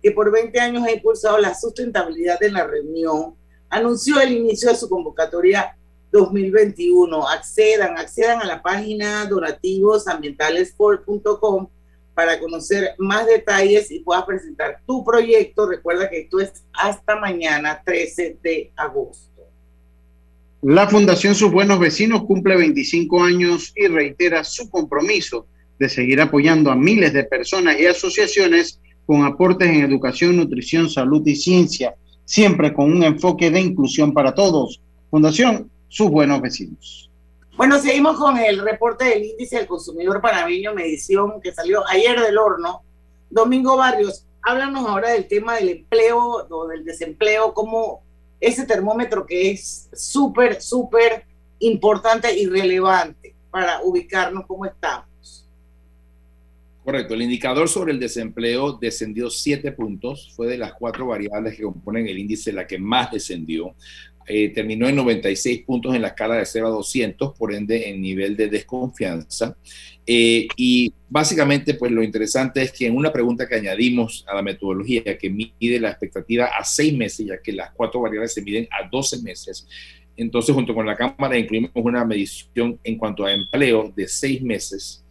[SPEAKER 5] que por 20 años ha impulsado la sustentabilidad en la reunión, anunció el inicio de su convocatoria 2021. Accedan, accedan a la página donativosambientalesford.com para conocer más detalles y puedas presentar tu proyecto. Recuerda que esto es hasta mañana, 13 de agosto.
[SPEAKER 6] La Fundación Sus Buenos Vecinos cumple 25 años y reitera su compromiso de seguir apoyando a miles de personas y asociaciones con aportes en educación, nutrición, salud y ciencia siempre con un enfoque de inclusión para todos. Fundación, sus buenos vecinos.
[SPEAKER 5] Bueno, seguimos con el reporte del índice del consumidor panameño, medición que salió ayer del horno. Domingo Barrios, háblanos ahora del tema del empleo o del desempleo, como ese termómetro que es súper, súper importante y relevante para ubicarnos cómo estamos.
[SPEAKER 16] Correcto, el indicador sobre el desempleo descendió siete puntos, fue de las cuatro variables que componen el índice la que más descendió. Eh, terminó en 96 puntos en la escala de 0 a 200, por ende en nivel de desconfianza. Eh, y básicamente, pues lo interesante es que en una pregunta que añadimos a la metodología que mide la expectativa a seis meses, ya que las cuatro variables se miden a 12 meses, entonces junto con la Cámara incluimos una medición en cuanto a empleo de seis meses.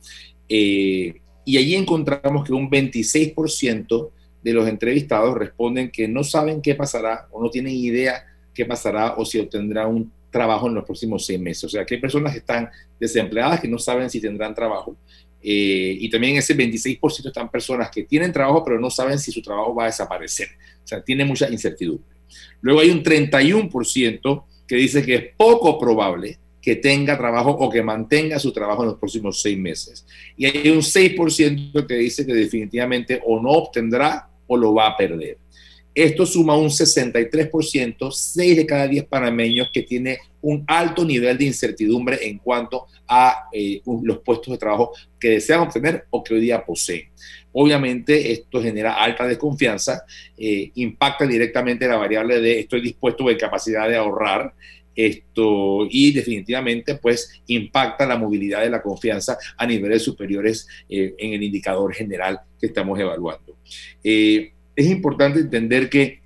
[SPEAKER 16] Eh, y allí encontramos que un 26% de los entrevistados responden que no saben qué pasará o no tienen idea qué pasará o si obtendrá un trabajo en los próximos seis meses. O sea, que hay personas que están desempleadas que no saben si tendrán trabajo. Eh, y también ese 26% están personas que tienen trabajo pero no saben si su trabajo va a desaparecer. O sea, tiene mucha incertidumbre. Luego hay un 31% que dice que es poco probable que tenga trabajo o que mantenga su trabajo en los próximos seis meses. Y hay un 6% que dice que definitivamente o no obtendrá o lo va a perder. Esto suma un 63%, 6 de cada 10 panameños que tiene un alto nivel de incertidumbre en cuanto a eh, los puestos de trabajo que desean obtener o que hoy día poseen. Obviamente esto genera alta desconfianza, eh, impacta directamente la variable de estoy dispuesto o en capacidad de ahorrar, esto, y definitivamente pues impacta la movilidad de la confianza a niveles superiores eh, en el indicador general que estamos evaluando. Eh, es importante entender que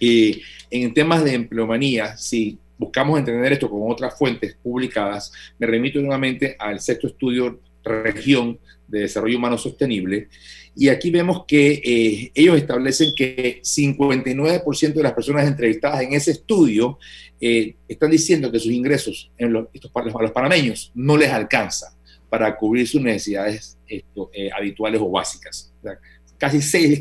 [SPEAKER 16] eh, en temas de empleomanía, si buscamos entender esto con otras fuentes publicadas, me remito nuevamente al sexto estudio región de desarrollo humano sostenible, y aquí vemos que ellos establecen que 59% de las personas entrevistadas en ese estudio eh, están diciendo que sus ingresos en los, estos, a los panameños no les alcanza para cubrir sus necesidades esto, eh, habituales o básicas. casi 6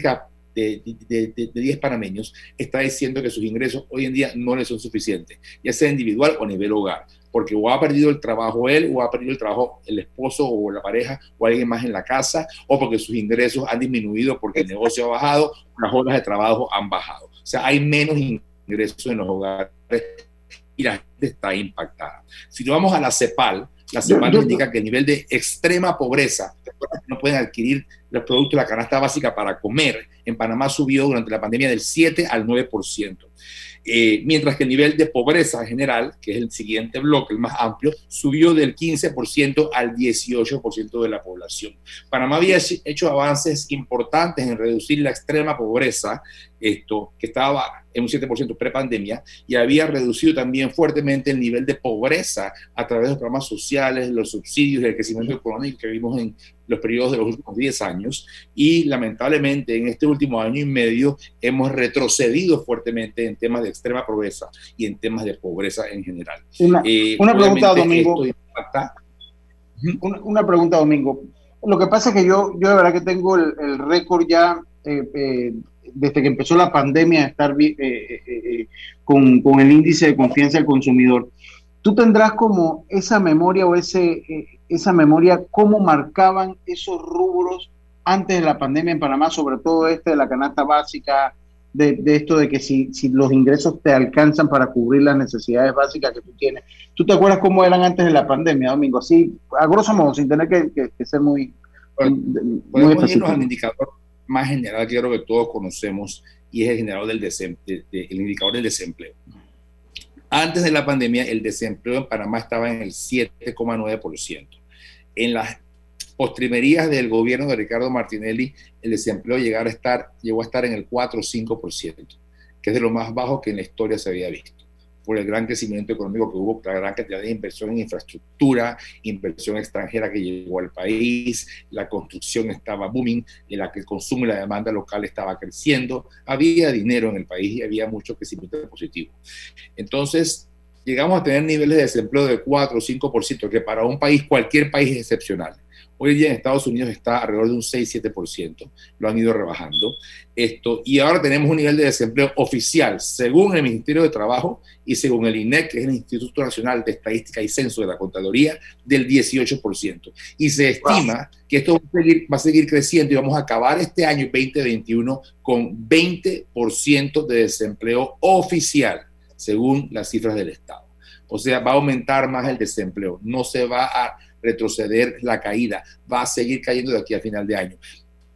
[SPEAKER 16] de, de, de, 10 panameños está diciendo que sus ingresos hoy en día no les son suficientes, ya sea individual o a nivel hogar, porque o ha perdido el trabajo él, o ha perdido el trabajo el esposo o la pareja, o alguien más en la casa, o porque sus ingresos han disminuido porque el negocio ha bajado, las horas de trabajo han bajado. O sea, hay menos ingresos en los hogares y la gente está impactada. Si nos vamos a la CEPAL, la CEPAL indica que el nivel de extrema pobreza, no pueden adquirir los productos de la canasta básica para comer, en Panamá subió durante la pandemia del 7 al 9%. Eh, mientras que el nivel de pobreza general, que es el siguiente bloque, el más amplio, subió del 15% al 18% de la población. Panamá había hecho avances importantes en reducir la extrema pobreza, esto que estaba en un 7% prepandemia, y había reducido también fuertemente el nivel de pobreza a través de los programas sociales, los subsidios y el crecimiento económico que vimos en los periodos de los últimos 10 años y lamentablemente en este último año y medio hemos retrocedido fuertemente en temas de extrema pobreza y en temas de pobreza en general.
[SPEAKER 6] Una, eh, pregunta, Domingo. Una, pregunta, Domingo. Lo que pasa es que yo, yo de verdad que tengo el, récord ya eh, eh, desde que empezó la pandemia a estar con, con, el índice de confianza del consumidor. ¿Tú tendrás como esa memoria o ese, esa memoria, cómo marcaban esos rubros antes de la pandemia en Panamá, sobre todo este de la canasta básica, de, esto de que si, si, los ingresos te alcanzan para cubrir las necesidades básicas que tú tienes. ¿Tú te acuerdas cómo eran antes de la pandemia, Domingo? Así, a grosso modo, sin tener que, ser muy,
[SPEAKER 16] muy específico. al indicador más general que creo que todos conocemos y es el, generador del el indicador del desempleo. Antes de la pandemia, el desempleo en Panamá estaba en el 7,9%. En las postrimerías del gobierno de Ricardo Martinelli, el desempleo llegó a estar, llegó a estar en el 4 o 5%, que es de lo más bajo que en la historia se había visto por el gran crecimiento económico que hubo, la gran cantidad de inversión en infraestructura, inversión extranjera que llegó al país, la construcción estaba booming, en la que el consumo y la demanda local estaba creciendo, había dinero en el país y había mucho crecimiento positivo. Entonces, llegamos a tener niveles de desempleo de 4 o 5%, que para un país, cualquier país es excepcional. Hoy día en Estados Unidos está alrededor de un 6-7%, lo han ido rebajando. Esto, y ahora tenemos un nivel de desempleo oficial, según el Ministerio de Trabajo y según el INEC, que es el Instituto Nacional de Estadística y Censo de la Contraloría, del 18%. Y se estima que esto va a, seguir, va a seguir creciendo y vamos a acabar este año 2021 con 20% de desempleo oficial, según las cifras del Estado. O sea, va a aumentar más el desempleo, no se va a retroceder la caída, va a seguir cayendo de aquí a final de año.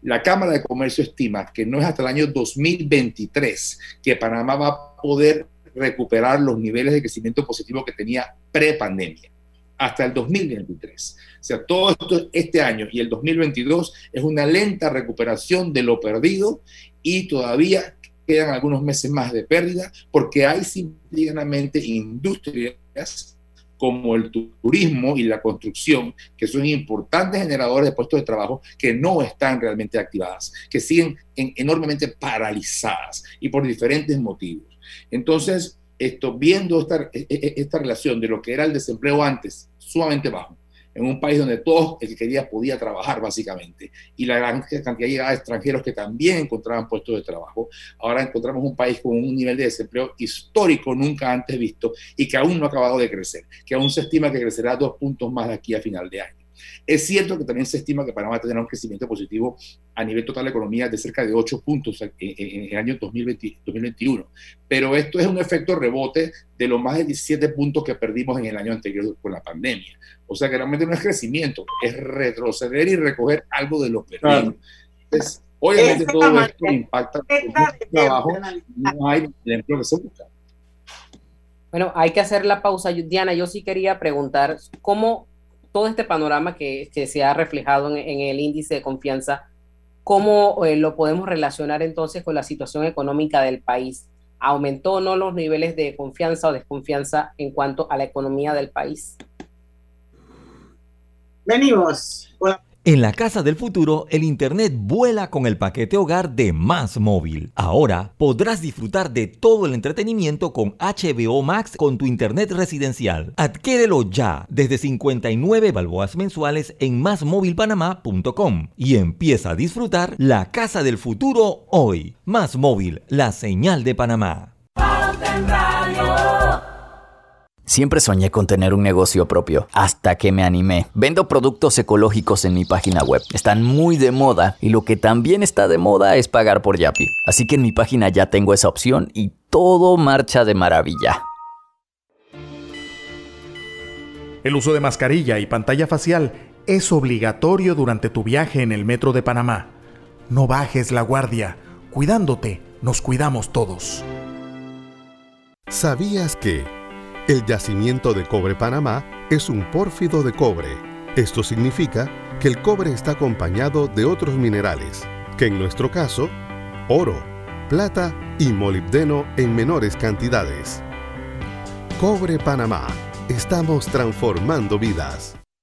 [SPEAKER 16] La Cámara de Comercio estima que no es hasta el año 2023 que Panamá va a poder recuperar los niveles de crecimiento positivo que tenía pre-pandemia, hasta el 2023. O sea, todo esto, este año y el 2022 es una lenta recuperación de lo perdido y todavía quedan algunos meses más de pérdida porque hay simplemente industrias como el turismo y la construcción, que son importantes generadores de puestos de trabajo que no están realmente activadas, que siguen enormemente paralizadas y por diferentes motivos. Entonces, esto, viendo esta, e, e, esta relación de lo que era el desempleo antes, sumamente bajo, en un país donde todo el que quería podía trabajar básicamente, y la gran cantidad de extranjeros que también encontraban puestos de trabajo. Ahora encontramos un país con un nivel de desempleo histórico nunca antes visto y que aún no ha acabado de crecer, que aún se estima que crecerá dos puntos más de aquí a final de año. Es cierto que también se estima que Panamá tendrá un crecimiento positivo a nivel total de economía de cerca de 8 puntos en, el año 2021, pero esto es un efecto rebote de los más de 17 puntos que perdimos en el año anterior con la pandemia. O sea que realmente no es crecimiento, es retroceder y recoger algo de lo perdido. Entonces, obviamente todo esto impacta en el trabajo, no hay el empleo que se busca.
[SPEAKER 7] Bueno, hay que hacer la pausa. Diana, yo sí quería preguntar cómo todo este panorama que, se ha reflejado en, el índice de confianza, ¿cómo eh, lo podemos relacionar entonces con la situación económica del país? ¿Aumentó o no los niveles de confianza o desconfianza en cuanto a la economía del país?
[SPEAKER 5] Venimos.
[SPEAKER 3] En la casa del futuro, el Internet vuela con el paquete hogar de Más Móvil. Ahora podrás disfrutar de todo el entretenimiento con HBO Max con tu Internet residencial. Adquiérelo ya desde 59 balboas mensuales en másmóvilpanamá.com y empieza a disfrutar la casa del futuro hoy. Más Móvil, la señal de Panamá.
[SPEAKER 22] Siempre soñé con tener un negocio propio, hasta que me animé. Vendo productos ecológicos en mi página web. Están muy de moda y lo que también está de moda es pagar por Yapi. Así que en mi página ya tengo esa opción y todo marcha de maravilla.
[SPEAKER 12] El uso de mascarilla y pantalla facial es obligatorio durante tu viaje en el metro de Panamá. No bajes la guardia. Cuidándote, nos cuidamos todos.
[SPEAKER 23] ¿Sabías que... El yacimiento de cobre Panamá es un pórfido de cobre. Esto significa que el cobre está acompañado de otros minerales, que en nuestro caso, oro, plata y molibdeno en menores cantidades. Cobre Panamá. Estamos transformando vidas.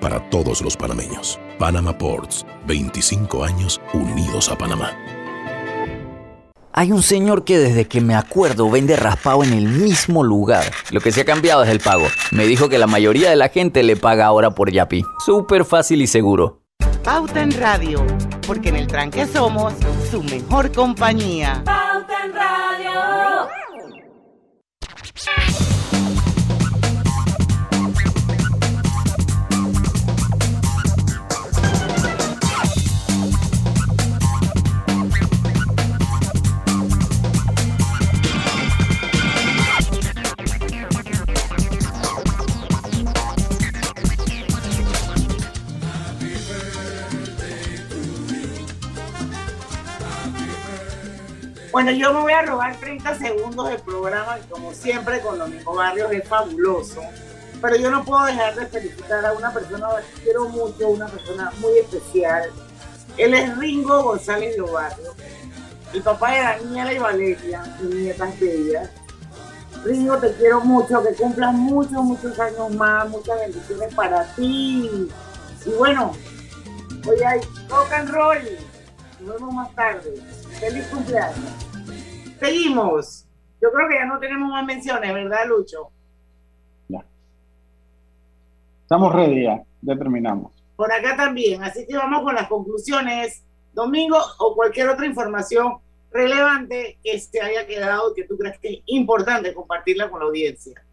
[SPEAKER 10] para todos los panameños. Panama Ports, 25 años unidos a Panamá.
[SPEAKER 22] Hay un señor que desde que me acuerdo vende raspado en el mismo lugar. Lo que se ha cambiado es el pago. Me dijo que la mayoría de la gente le paga ahora por Yapi. Súper fácil y seguro.
[SPEAKER 15] Pauta en Radio, porque en el tranque somos su mejor compañía.
[SPEAKER 24] Pauta en Radio.
[SPEAKER 5] Bueno, yo me voy a robar 30 segundos del programa, y como siempre con Domingo Barrios es fabuloso. Pero yo no puedo dejar de felicitar a una persona que quiero mucho, una persona muy especial. Él es Ringo González Lobarrio, el papá de Daniela y Valeria, mis nietas bellas. Ringo, te quiero mucho, que cumplas muchos, muchos años más, muchas bendiciones para ti. Y bueno, hoy hay rock and roll. Nos vemos más tarde. Feliz cumpleaños. Seguimos. Yo creo que ya no tenemos más menciones, ¿verdad, Lucho?
[SPEAKER 6] Ya. Estamos ready ya, ya terminamos.
[SPEAKER 5] Por acá también. Así que vamos con las conclusiones. Domingo o cualquier otra información relevante que se haya quedado que tú creas que es importante compartirla con la audiencia.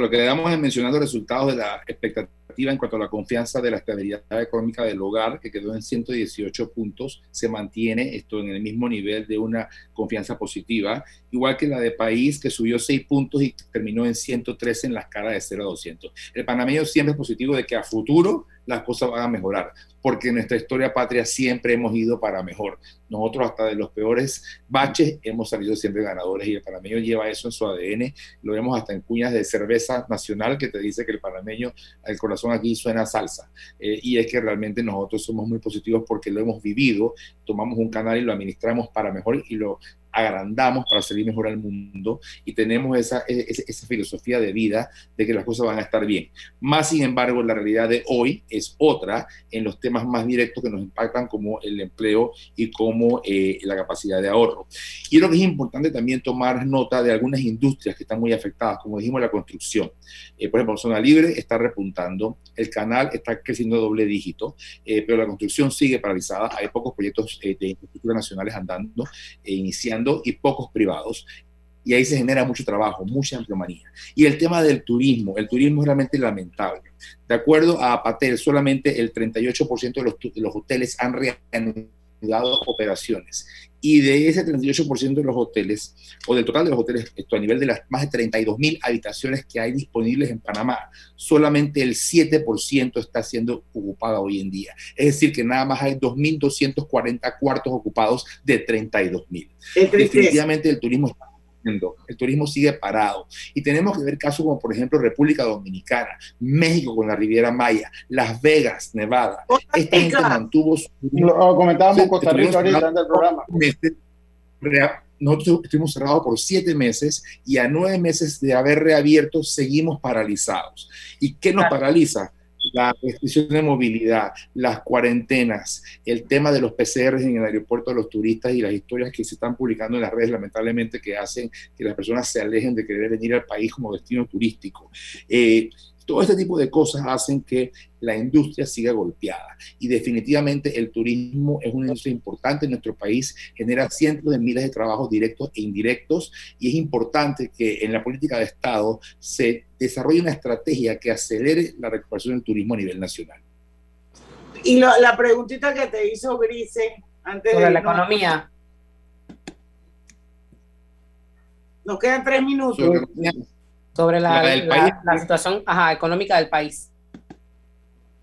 [SPEAKER 16] Lo que le damos es mencionando resultados de la expectativa en cuanto a la confianza de la estabilidad económica del hogar, que quedó en 118 puntos, se mantiene esto en el mismo nivel de una confianza positiva, igual que la de país, que subió 6 puntos y terminó en 113 en la escala de 0 a 200. El panameño siempre es positivo de que a futuro las cosas van a mejorar, porque en nuestra historia patria siempre hemos ido para mejor. Nosotros hasta de los peores baches hemos salido siempre ganadores y el panameño lleva eso en su ADN. Lo vemos hasta en cuñas de cerveza nacional que te dice que el panameño, el corazón aquí suena salsa. Eh, y es que realmente nosotros somos muy positivos porque lo hemos vivido, tomamos un canal y lo administramos para mejor y lo agrandamos para salir mejor al mundo y tenemos esa, e, esa, filosofía de vida de que las cosas van a estar bien. Más sin embargo, la realidad de hoy es otra en los temas más directos que nos impactan como el empleo y como eh, la capacidad de ahorro. Y creo que es importante también tomar nota de algunas industrias que están muy afectadas, como dijimos, la construcción. Eh, por ejemplo, Zona Libre está repuntando, el canal está creciendo doble dígito, eh, pero la construcción sigue paralizada. Hay pocos proyectos de infraestructura nacionales andando, iniciando y pocos privados. Y ahí se genera mucho trabajo, mucha empleomanía. Y el tema del turismo, el turismo es realmente lamentable. De acuerdo a Patel, solamente el 38% de los, de los hoteles han reanudado operaciones. Y de ese 38% de los hoteles, o del total de los hoteles, esto a nivel de las más de 32 mil habitaciones que hay disponibles en Panamá, solamente el 7% está siendo ocupada hoy en día. Es decir, que nada más hay 2.240 cuartos ocupados de 32 mil. Definitivamente el turismo está el turismo sigue parado. Y tenemos que ver casos como, por ejemplo, República Dominicana, México con la Riviera Maya, Las Vegas, Nevada. Esta gente mantuvo su...
[SPEAKER 6] Lo comentábamos Costa Rica ahorita del programa.
[SPEAKER 16] Nosotros estuvimos cerrados por siete meses y a nueve meses de haber reabierto seguimos paralizados. ¿Y qué nos paraliza? La restricción de movilidad, las cuarentenas, el tema de los PCRs en el aeropuerto de los turistas y las historias que se están publicando en las redes, lamentablemente, que hacen que las personas se alejen de querer venir al país como destino turístico. Eh, todo este tipo de cosas hacen que la industria siga golpeada. Y definitivamente el turismo es una industria importante en nuestro país, genera cientos de miles de trabajos directos e indirectos y es importante que en la política de Estado se desarrolle una estrategia que acelere la recuperación del turismo a nivel nacional.
[SPEAKER 5] Y la preguntita que te hizo Grise antes
[SPEAKER 25] Sobre de la economía.
[SPEAKER 5] Nos quedan tres minutos
[SPEAKER 25] sobre la, situación económica del país.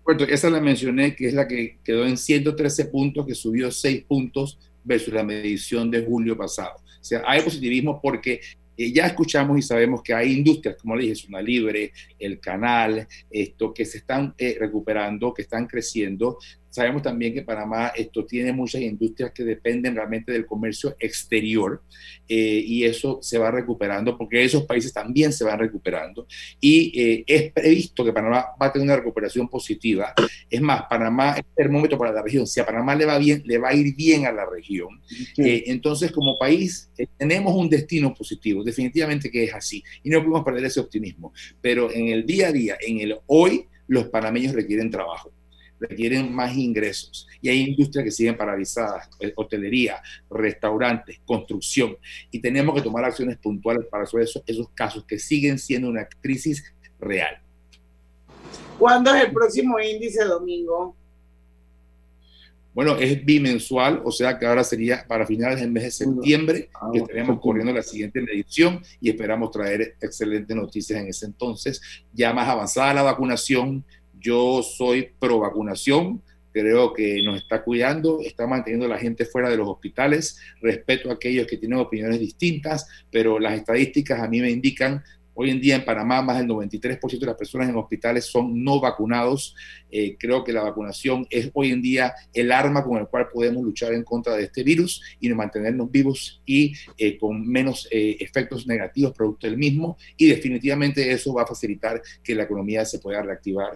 [SPEAKER 16] Bueno, esa la mencioné, que es la que quedó en 113 puntos, que subió 6 puntos versus la medición de julio pasado. O sea, hay positivismo porque eh, ya escuchamos y sabemos que hay industrias, como le dije, Zona Libre, el canal, esto, que se están eh, recuperando, que están creciendo, Sabemos también que Panamá esto tiene muchas industrias que dependen realmente del comercio exterior eh, y eso se va recuperando porque esos países también se van recuperando y eh, es previsto que Panamá va a tener una recuperación positiva. Es más, Panamá es termómetro para la región. Si a Panamá le va bien, le va a ir bien a la región. Eh, entonces, como país, tenemos un destino positivo. Definitivamente que es así y no podemos perder ese optimismo. Pero en el día a día, en el hoy, los panameños requieren trabajo requieren más ingresos y hay industrias que siguen paralizadas, eh, hotelería, restaurantes, construcción y tenemos que tomar acciones puntuales para resolver esos, esos casos que siguen siendo una crisis real.
[SPEAKER 5] ¿Cuándo es el próximo índice domingo?
[SPEAKER 16] Bueno, es bimensual, o sea que ahora sería para finales del mes de septiembre ah, que estaremos corriendo la siguiente medición y esperamos traer excelentes noticias en ese entonces. Ya más avanzada la vacunación, yo soy pro vacunación, creo que nos está cuidando, está manteniendo a la gente fuera de los hospitales, respeto a aquellos que tienen opiniones distintas, pero las estadísticas a mí me indican Hoy en día en Panamá más del 93% de las personas en hospitales son no vacunados. Eh, creo que la vacunación es hoy en día el arma con el cual podemos luchar en contra de este virus y mantenernos vivos y eh, con menos eh, efectos negativos producto del mismo. Y definitivamente eso va a facilitar que la economía se pueda reactivar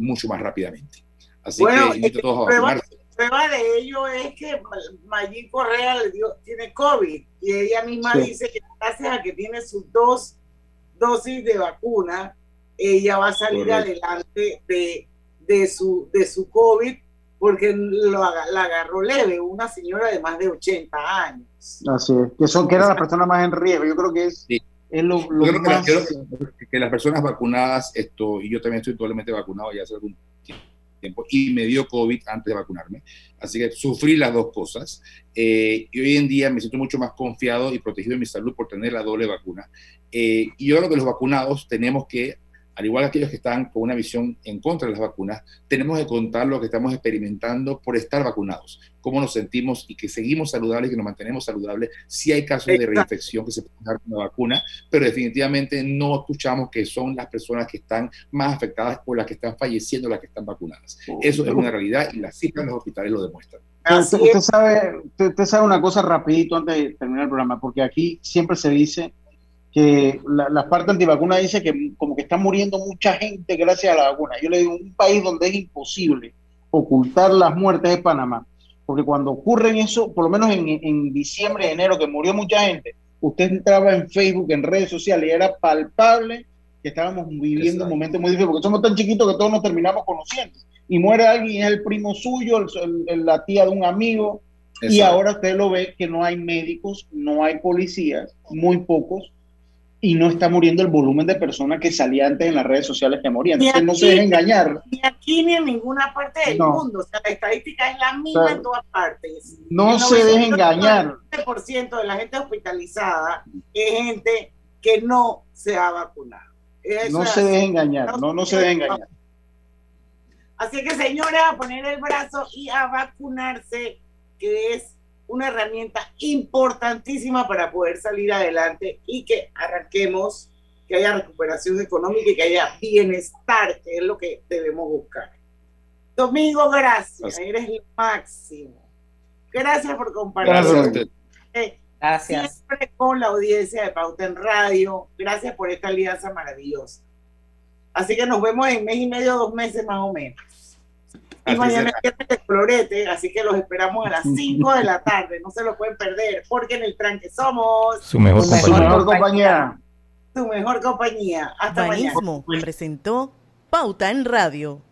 [SPEAKER 16] mucho más rápidamente. Así que invito a todos a vacunarse
[SPEAKER 5] prueba de ello es que Mayín Correa le dio, tiene COVID y ella misma dice que gracias a que tiene sus dos dosis de vacuna, ella va a salir adelante de, de, su, de su COVID porque lo, la agarró leve, una señora de más de 80 años.
[SPEAKER 6] Así es, que, son, que era la persona más en riesgo. Yo creo que es, es lo, más...
[SPEAKER 16] que, las personas vacunadas, esto, y yo también estoy totalmente vacunado ya hace algún tiempo, y me dio COVID antes de vacunarme. Así que sufrí las dos cosas. Eh, y hoy en día me siento mucho más confiado y protegido en mi salud por tener la doble vacuna. Eh, y yo creo que los vacunados tenemos que, al igual que aquellos que están con una visión en contra de las vacunas, tenemos que contar lo que estamos experimentando por estar vacunados, cómo nos sentimos y que seguimos saludables y que nos mantenemos saludables. Si hay casos de reinfección que se pueden dar con la vacuna, pero definitivamente no escuchamos que son las personas que están más afectadas por las que están falleciendo, las que están vacunadas. Eso es una realidad y las cifras en los hospitales lo demuestran.
[SPEAKER 6] Usted, sabe, usted sabe una cosa rapidito antes de terminar el programa, porque aquí siempre se dice que la, parte antivacuna dice que como que está muriendo mucha gente gracias a la vacuna. Yo le digo, un país donde es imposible ocultar las muertes es Panamá, porque cuando ocurren eso, por lo menos en, en diciembre, enero, que murió mucha gente, usted entraba en Facebook, en redes sociales y era palpable que estábamos viviendo un momento muy difícil, porque somos tan chiquitos que todos nos terminamos conociendo. Y muere alguien, es el primo suyo, la tía de un amigo, y ahora usted lo ve que no hay médicos, no hay policías, muy pocos, y no está muriendo el volumen de personas que salía antes en las redes sociales que morían. Entonces no se deje engañar.
[SPEAKER 5] Ni aquí ni en ninguna parte del mundo. O sea, la estadística es la misma en todas partes.
[SPEAKER 6] No se deje engañar.
[SPEAKER 5] El 90% de la gente hospitalizada es gente que no se ha vacunado.
[SPEAKER 6] no se deje engañar, no, no se deje engañar.
[SPEAKER 5] Así que señores, a poner el brazo y a vacunarse, que es una herramienta importantísima para poder salir adelante y que arranquemos, que haya recuperación económica y que haya bienestar, que es lo que debemos buscar. Domingo, gracias, eres el máximo. Gracias por compartir.
[SPEAKER 16] Gracias.
[SPEAKER 5] Eh, gracias. Siempre con la audiencia de Pauta en Radio. Gracias por esta alianza maravillosa. Así que nos vemos en mes y medio, dos meses más o menos. Y mañana es de colorete, así que los esperamos a las 5 de la tarde. No se lo pueden perder, porque en el tranque somos
[SPEAKER 3] su mejor, compañía.
[SPEAKER 5] Su mejor compañía. Hasta
[SPEAKER 15] mañana. presentó Pauta en Radio.